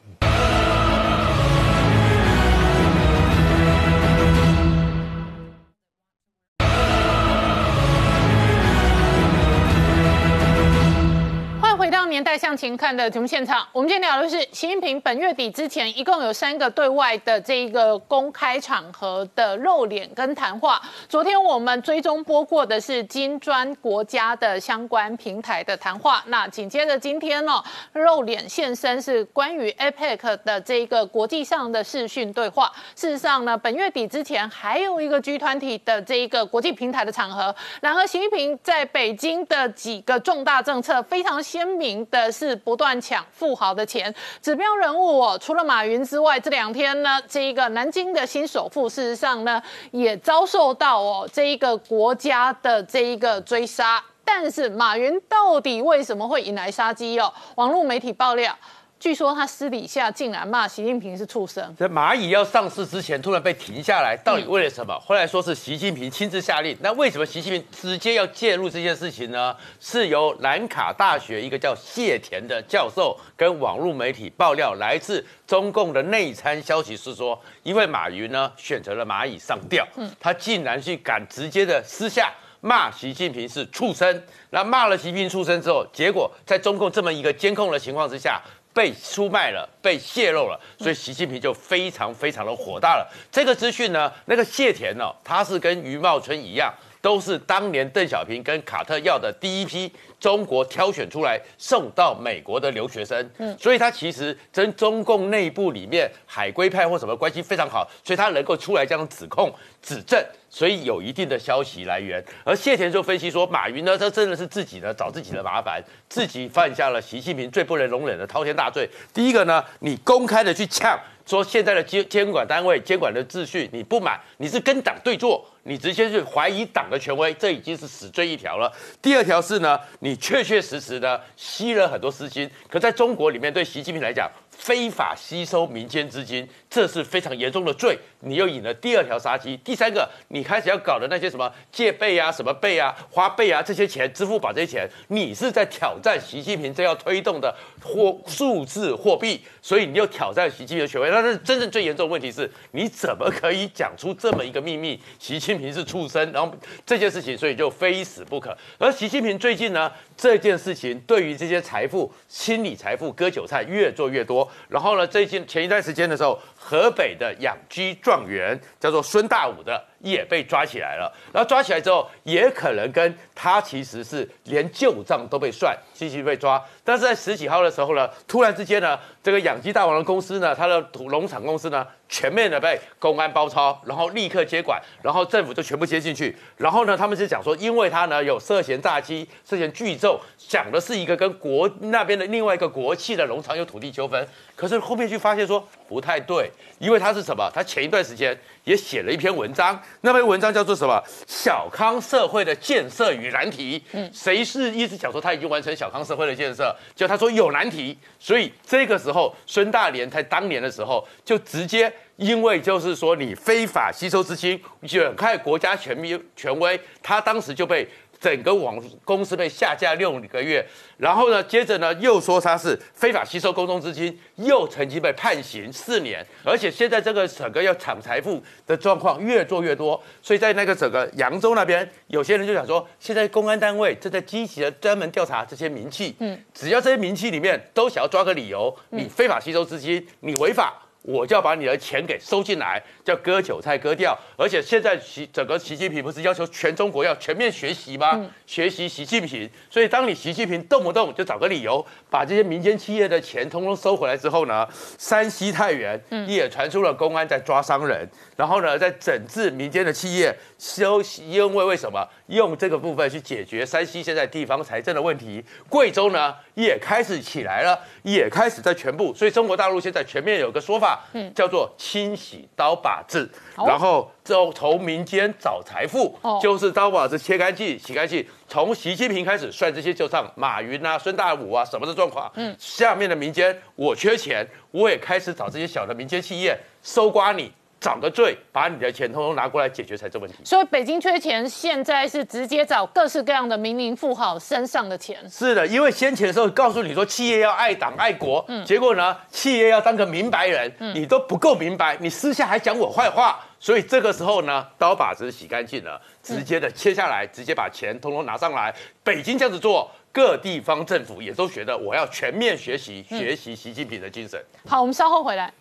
年代向前看的节目现场，我们今天聊的是习近平本月底之前一共有三个对外的这一个公开场合的露脸跟谈话。昨天我们追踪播过的是金砖国家的相关平台的谈话，那紧接着今天呢，露脸现身是关于 APEC 的这一个国际上的视讯对话。事实上呢，本月底之前还有一个 G 团体的这一个国际平台的场合，然而习近平在北京的几个重大政策非常鲜明。的是不断抢富豪的钱，指标人物哦，除了马云之外，这两天呢，这一个南京的新首富，事实上呢，也遭受到哦这一个国家的这一个追杀。但是马云到底为什么会引来杀机哦？网络媒体爆料。据说他私底下竟然骂习近平是畜生。在蚂蚁要上市之前，突然被停下来，到底为了什么？后来说是习近平亲自下令。那为什么习近平直接要介入这件事情呢？是由兰卡大学一个叫谢田的教授跟网络媒体爆料，来自中共的内参消息是说，因为马云呢选择了蚂蚁上吊，嗯，他竟然去敢直接的私下骂习近平是畜生。那骂了习近平畜生之后，结果在中共这么一个监控的情况之下。被出卖了，被泄露了，所以习近平就非常非常的火大了。这个资讯呢，那个谢田呢，他是跟余茂春一样，都是当年邓小平跟卡特要的第一批中国挑选出来送到美国的留学生。嗯，所以他其实跟中共内部里面海归派或什么关系非常好，所以他能够出来这样指控指证。所以有一定的消息来源，而谢田就分析说，马云呢，他真的是自己呢找自己的麻烦，自己犯下了习近平最不能容忍的滔天大罪。第一个呢，你公开的去呛说现在的监监管单位监管的秩序你不满，你是跟党对坐，你直接去怀疑党的权威，这已经是死罪一条了。第二条是呢，你确确实实的吸了很多私金，可在中国里面对习近平来讲。非法吸收民间资金，这是非常严重的罪。你又引了第二条杀机。第三个，你开始要搞的那些什么借呗啊、什么呗啊、花呗啊这些钱，支付宝这些钱，你是在挑战习近平这要推动的货数字货币，所以你又挑战习近平的权威。但是真正最严重的问题是，你怎么可以讲出这么一个秘密？习近平是畜生，然后这件事情，所以就非死不可。而习近平最近呢，这件事情对于这些财富、清理财富、割韭菜越做越多。然后呢？最近前一段时间的时候，河北的养鸡状元叫做孙大武的。也被抓起来了，然后抓起来之后，也可能跟他其实是连旧账都被算，继续被抓。但是在十几号的时候呢，突然之间呢，这个养鸡大王的公司呢，他的土农场公司呢，全面的被公安包抄，然后立刻接管，然后政府就全部接进去。然后呢，他们是讲说，因为他呢有涉嫌诈欺、涉嫌聚众，讲的是一个跟国那边的另外一个国企的农场有土地纠纷。可是后面就发现说不太对，因为他是什么？他前一段时间也写了一篇文章。那篇文章叫做什么？小康社会的建设与难题。嗯，谁是一直讲说他已经完成小康社会的建设？就他说有难题，所以这个时候孙大连在当年的时候就直接因为就是说你非法吸收资金，远害国家权威权威，他当时就被。整个网公司被下架六个月，然后呢，接着呢又说他是非法吸收公众资金，又曾经被判刑四年，而且现在这个整个要抢财富的状况越做越多，所以在那个整个扬州那边，有些人就想说，现在公安单位正在积极的专门调查这些名气，嗯，只要这些名气里面都想要抓个理由，你非法吸收资金，你违法。我就要把你的钱给收进来，叫割韭菜割掉。而且现在习整个习近平不是要求全中国要全面学习吗？学习习近平。所以当你习近平动不动就找个理由把这些民间企业的钱通通收回来之后呢，山西太原也传出了公安在抓商人，然后呢在整治民间的企业，收因为为什么用这个部分去解决山西现在地方财政的问题？贵州呢也开始起来了，也开始在全部。所以中国大陆现在全面有个说法。嗯，叫做清洗刀把子，然后就从民间找财富，就是刀把子切干净、洗干净。从习近平开始算这些旧账，马云啊、孙大武啊什么的状况。嗯，下面的民间我缺钱，我也开始找这些小的民间企业收刮你。找个罪，把你的钱通通拿过来解决财政问题。所以北京缺钱，现在是直接找各式各样的民营富豪身上的钱。是的，因为先前的时候告诉你说企业要爱党爱国，结果呢，企业要当个明白人，你都不够明白，你私下还讲我坏话，所以这个时候呢，刀把子洗干净了，直接的切下来，直接把钱通通拿上来。北京这样子做，各地方政府也都觉得我要全面学习，学习习近平的精神。好，我们稍后回来。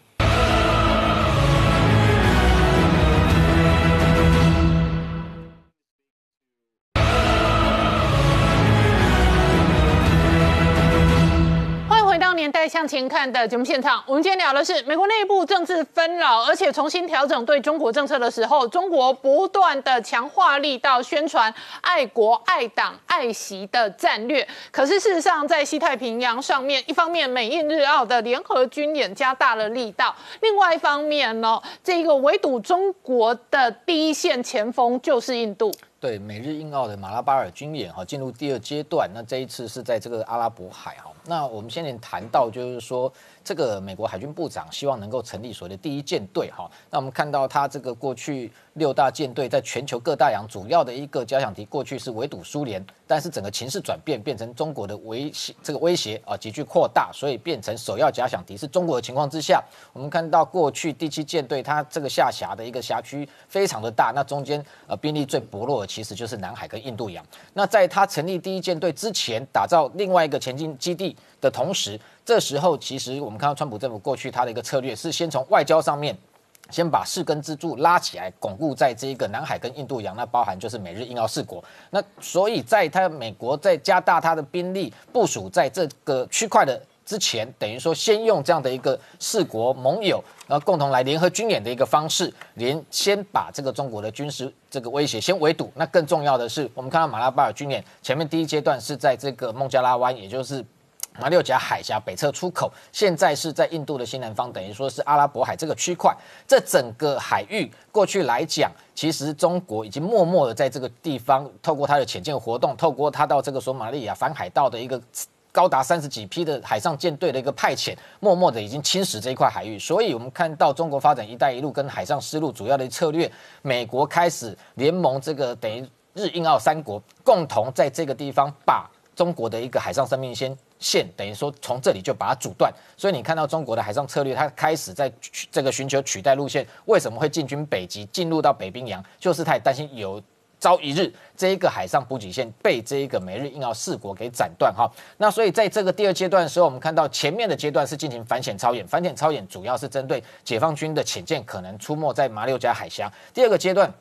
欢迎回到年代向前看的节目现场。我们今天聊的是美国内部政治纷扰，而且重新调整对中国政策的时候，中国不断的强化力道宣传爱国、爱党、爱习的战略。可是事实上，在西太平洋上面，一方面美印日澳的联合军演加大了力道，另外一方面呢，这个围堵中国的第一线前锋就是印度。对美日印澳的马拉巴尔军演哈进入第二阶段，那这一次是在这个阿拉伯海哈。那我们先前谈到就是说，这个美国海军部长希望能够成立所谓的第一舰队哈。那我们看到他这个过去六大舰队在全球各大洋主要的一个假想敌，过去是围堵苏联，但是整个情势转变，变成中国的威胁这个威胁啊急剧扩大，所以变成首要假想敌是中国的情况之下，我们看到过去第七舰队它这个下辖的一个辖区非常的大，那中间呃兵力最薄弱的其实就是南海跟印度洋。那在他成立第一舰队之前，打造另外一个前进基地的同时，这时候其实我们看到川普政府过去他的一个策略是先从外交上面。先把四根支柱拉起来，巩固在这一个南海跟印度洋，那包含就是美日印澳四国。那所以在他美国在加大他的兵力部署在这个区块的之前，等于说先用这样的一个四国盟友，然后共同来联合军演的一个方式，连先把这个中国的军事这个威胁先围堵。那更重要的是，我们看到马拉巴尔军演前面第一阶段是在这个孟加拉湾，也就是。马六甲海峡北侧出口，现在是在印度的西南方，等于说是阿拉伯海这个区块。这整个海域过去来讲，其实中国已经默默的在这个地方，透过它的潜舰活动，透过它到这个索马利亚反海盗的一个高达三十几批的海上舰队的一个派遣，默默的已经侵蚀这一块海域。所以，我们看到中国发展“一带一路”跟海上丝路主要的策略，美国开始联盟这个等于日印澳三国，共同在这个地方把中国的一个海上生命线。线等于说从这里就把它阻断，所以你看到中国的海上策略，它开始在这个寻求取代路线。为什么会进军北极，进入到北冰洋？就是太担心有朝一日这一个海上补给线被这一个美日印澳四国给斩断哈。那所以在这个第二阶段的时候，我们看到前面的阶段是进行反潜超演，反潜超演主要是针对解放军的潜舰可能出没在马六甲海峡。第二个阶段。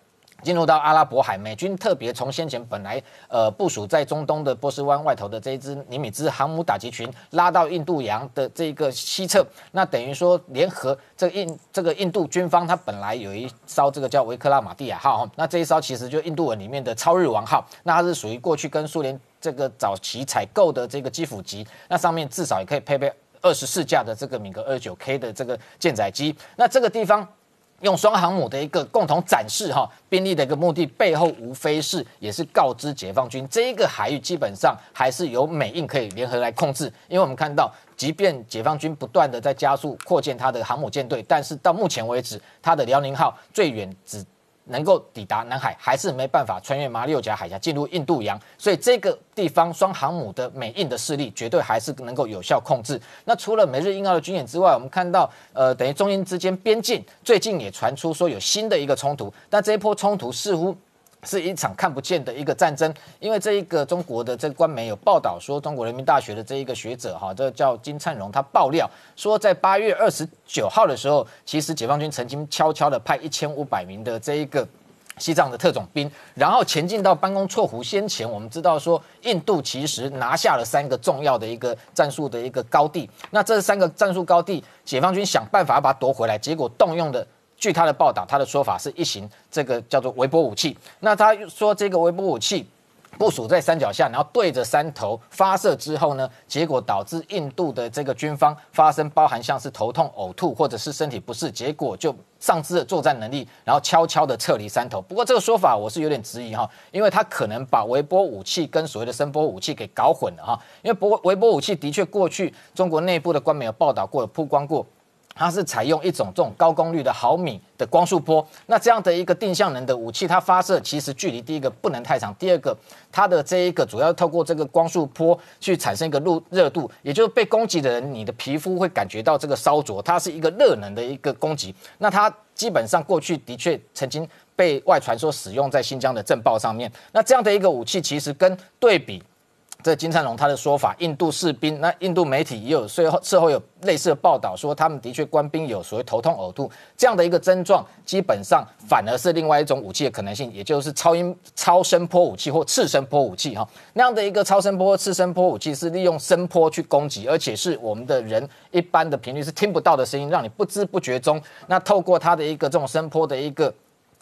进入到阿拉伯海，美军特别从先前本来呃部署在中东的波斯湾外头的这一支尼米兹航母打击群，拉到印度洋的这个西侧，那等于说联合这个印这个印度军方，它本来有一艘这个叫维克拉马蒂亚号，那这一艘其实就印度文里面的超日王号，那它是属于过去跟苏联这个早期采购的这个基辅级，那上面至少也可以配备二十四架的这个米格二九 K 的这个舰载机，那这个地方。用双航母的一个共同展示哈兵力的一个目的背后，无非是也是告知解放军，这一个海域基本上还是由美印可以联合来控制。因为我们看到，即便解放军不断的在加速扩建它的航母舰队，但是到目前为止，它的辽宁号最远只。能够抵达南海，还是没办法穿越马六甲海峡进入印度洋，所以这个地方双航母的美印的势力绝对还是能够有效控制。那除了美日印澳的军演之外，我们看到，呃，等于中印之间边境最近也传出说有新的一个冲突，但这一波冲突似乎。是一场看不见的一个战争，因为这一个中国的这个官媒有报道说，中国人民大学的这一个学者哈，这叫金灿荣，他爆料说，在八月二十九号的时候，其实解放军曾经悄悄的派一千五百名的这一个西藏的特种兵，然后前进到班公错湖。先前我们知道说，印度其实拿下了三个重要的一个战术的一个高地，那这三个战术高地，解放军想办法把它夺回来，结果动用的。据他的报道，他的说法是一型这个叫做微波武器。那他说这个微波武器部署在山脚下，然后对着山头发射之后呢，结果导致印度的这个军方发生包含像是头痛、呕吐或者是身体不适，结果就丧失了作战能力，然后悄悄的撤离山头。不过这个说法我是有点质疑哈，因为他可能把微波武器跟所谓的声波武器给搞混了哈。因为波微波武器的确过去中国内部的官媒有报道过、曝光过。它是采用一种这种高功率的毫米的光束波，那这样的一个定向能的武器，它发射其实距离第一个不能太长，第二个它的这一个主要透过这个光束波去产生一个热热度，也就是被攻击的人，你的皮肤会感觉到这个烧灼，它是一个热能的一个攻击。那它基本上过去的确曾经被外传说使用在新疆的震爆上面，那这样的一个武器其实跟对比。这金灿荣他的说法，印度士兵，那印度媒体也有事后事后有类似的报道，说他们的确官兵有所谓头痛呕吐这样的一个症状，基本上反而是另外一种武器的可能性，也就是超音超声波武器或次声波武器哈，那样的一个超声波、次声波武器是利用声波去攻击，而且是我们的人一般的频率是听不到的声音，让你不知不觉中，那透过它的一个这种声波的一个。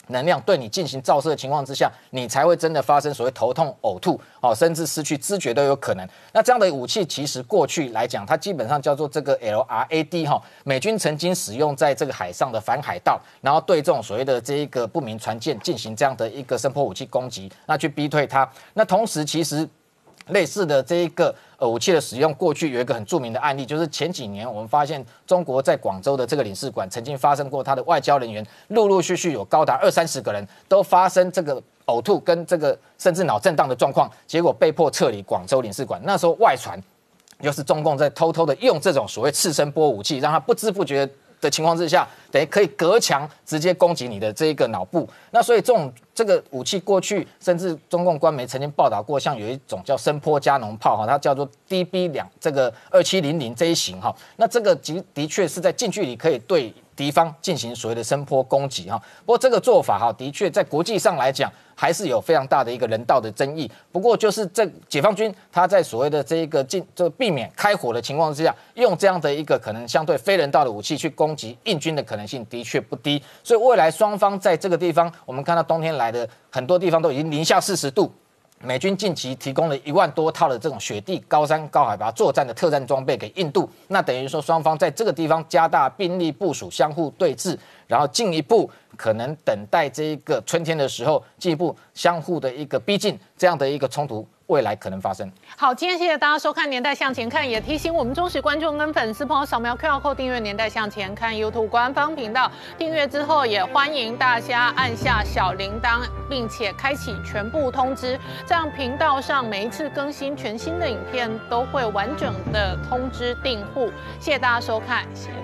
能量对你进行照射的情况之下，你才会真的发生所谓头痛、呕吐，哦，甚至失去知觉都有可能。那这样的武器其实过去来讲，它基本上叫做这个 LRAD 哈，美军曾经使用在这个海上的反海盗，然后对这种所谓的这一个不明船舰进行这样的一个声波武器攻击，那去逼退它。那同时其实。类似的这一个武器的使用，过去有一个很著名的案例，就是前几年我们发现中国在广州的这个领事馆曾经发生过，他的外交人员陆陆续续有高达二三十个人都发生这个呕吐跟这个甚至脑震荡的状况，结果被迫撤离广州领事馆。那时候外传，就是中共在偷偷的用这种所谓次声波武器，让他不知不觉。的情况之下，等于可以隔墙直接攻击你的这一个脑部。那所以这种这个武器过去，甚至中共官媒曾经报道过，像有一种叫声波加农炮哈，它叫做 DB 两这个二七零零这一型哈。那这个的的确是在近距离可以对敌方进行所谓的声波攻击哈。不过这个做法哈，的确在国际上来讲。还是有非常大的一个人道的争议。不过，就是这解放军他在所谓的这一个进，就避免开火的情况之下，用这样的一个可能相对非人道的武器去攻击印军的可能性的确不低。所以，未来双方在这个地方，我们看到冬天来来的很多地方都已经零下四十度。美军近期提供了一万多套的这种雪地、高山、高海拔作战的特战装备给印度，那等于说双方在这个地方加大兵力部署，相互对峙，然后进一步可能等待这一个春天的时候，进一步相互的一个逼近，这样的一个冲突。未来可能发生。好，今天谢谢大家收看《年代向前看》，也提醒我们忠实观众跟粉丝朋友扫描 QR 码订阅《年代向前看》YouTube 官方频道。订阅之后，也欢迎大家按下小铃铛，并且开启全部通知，这样频道上每一次更新全新的影片都会完整的通知订户。谢谢大家收看，谢谢。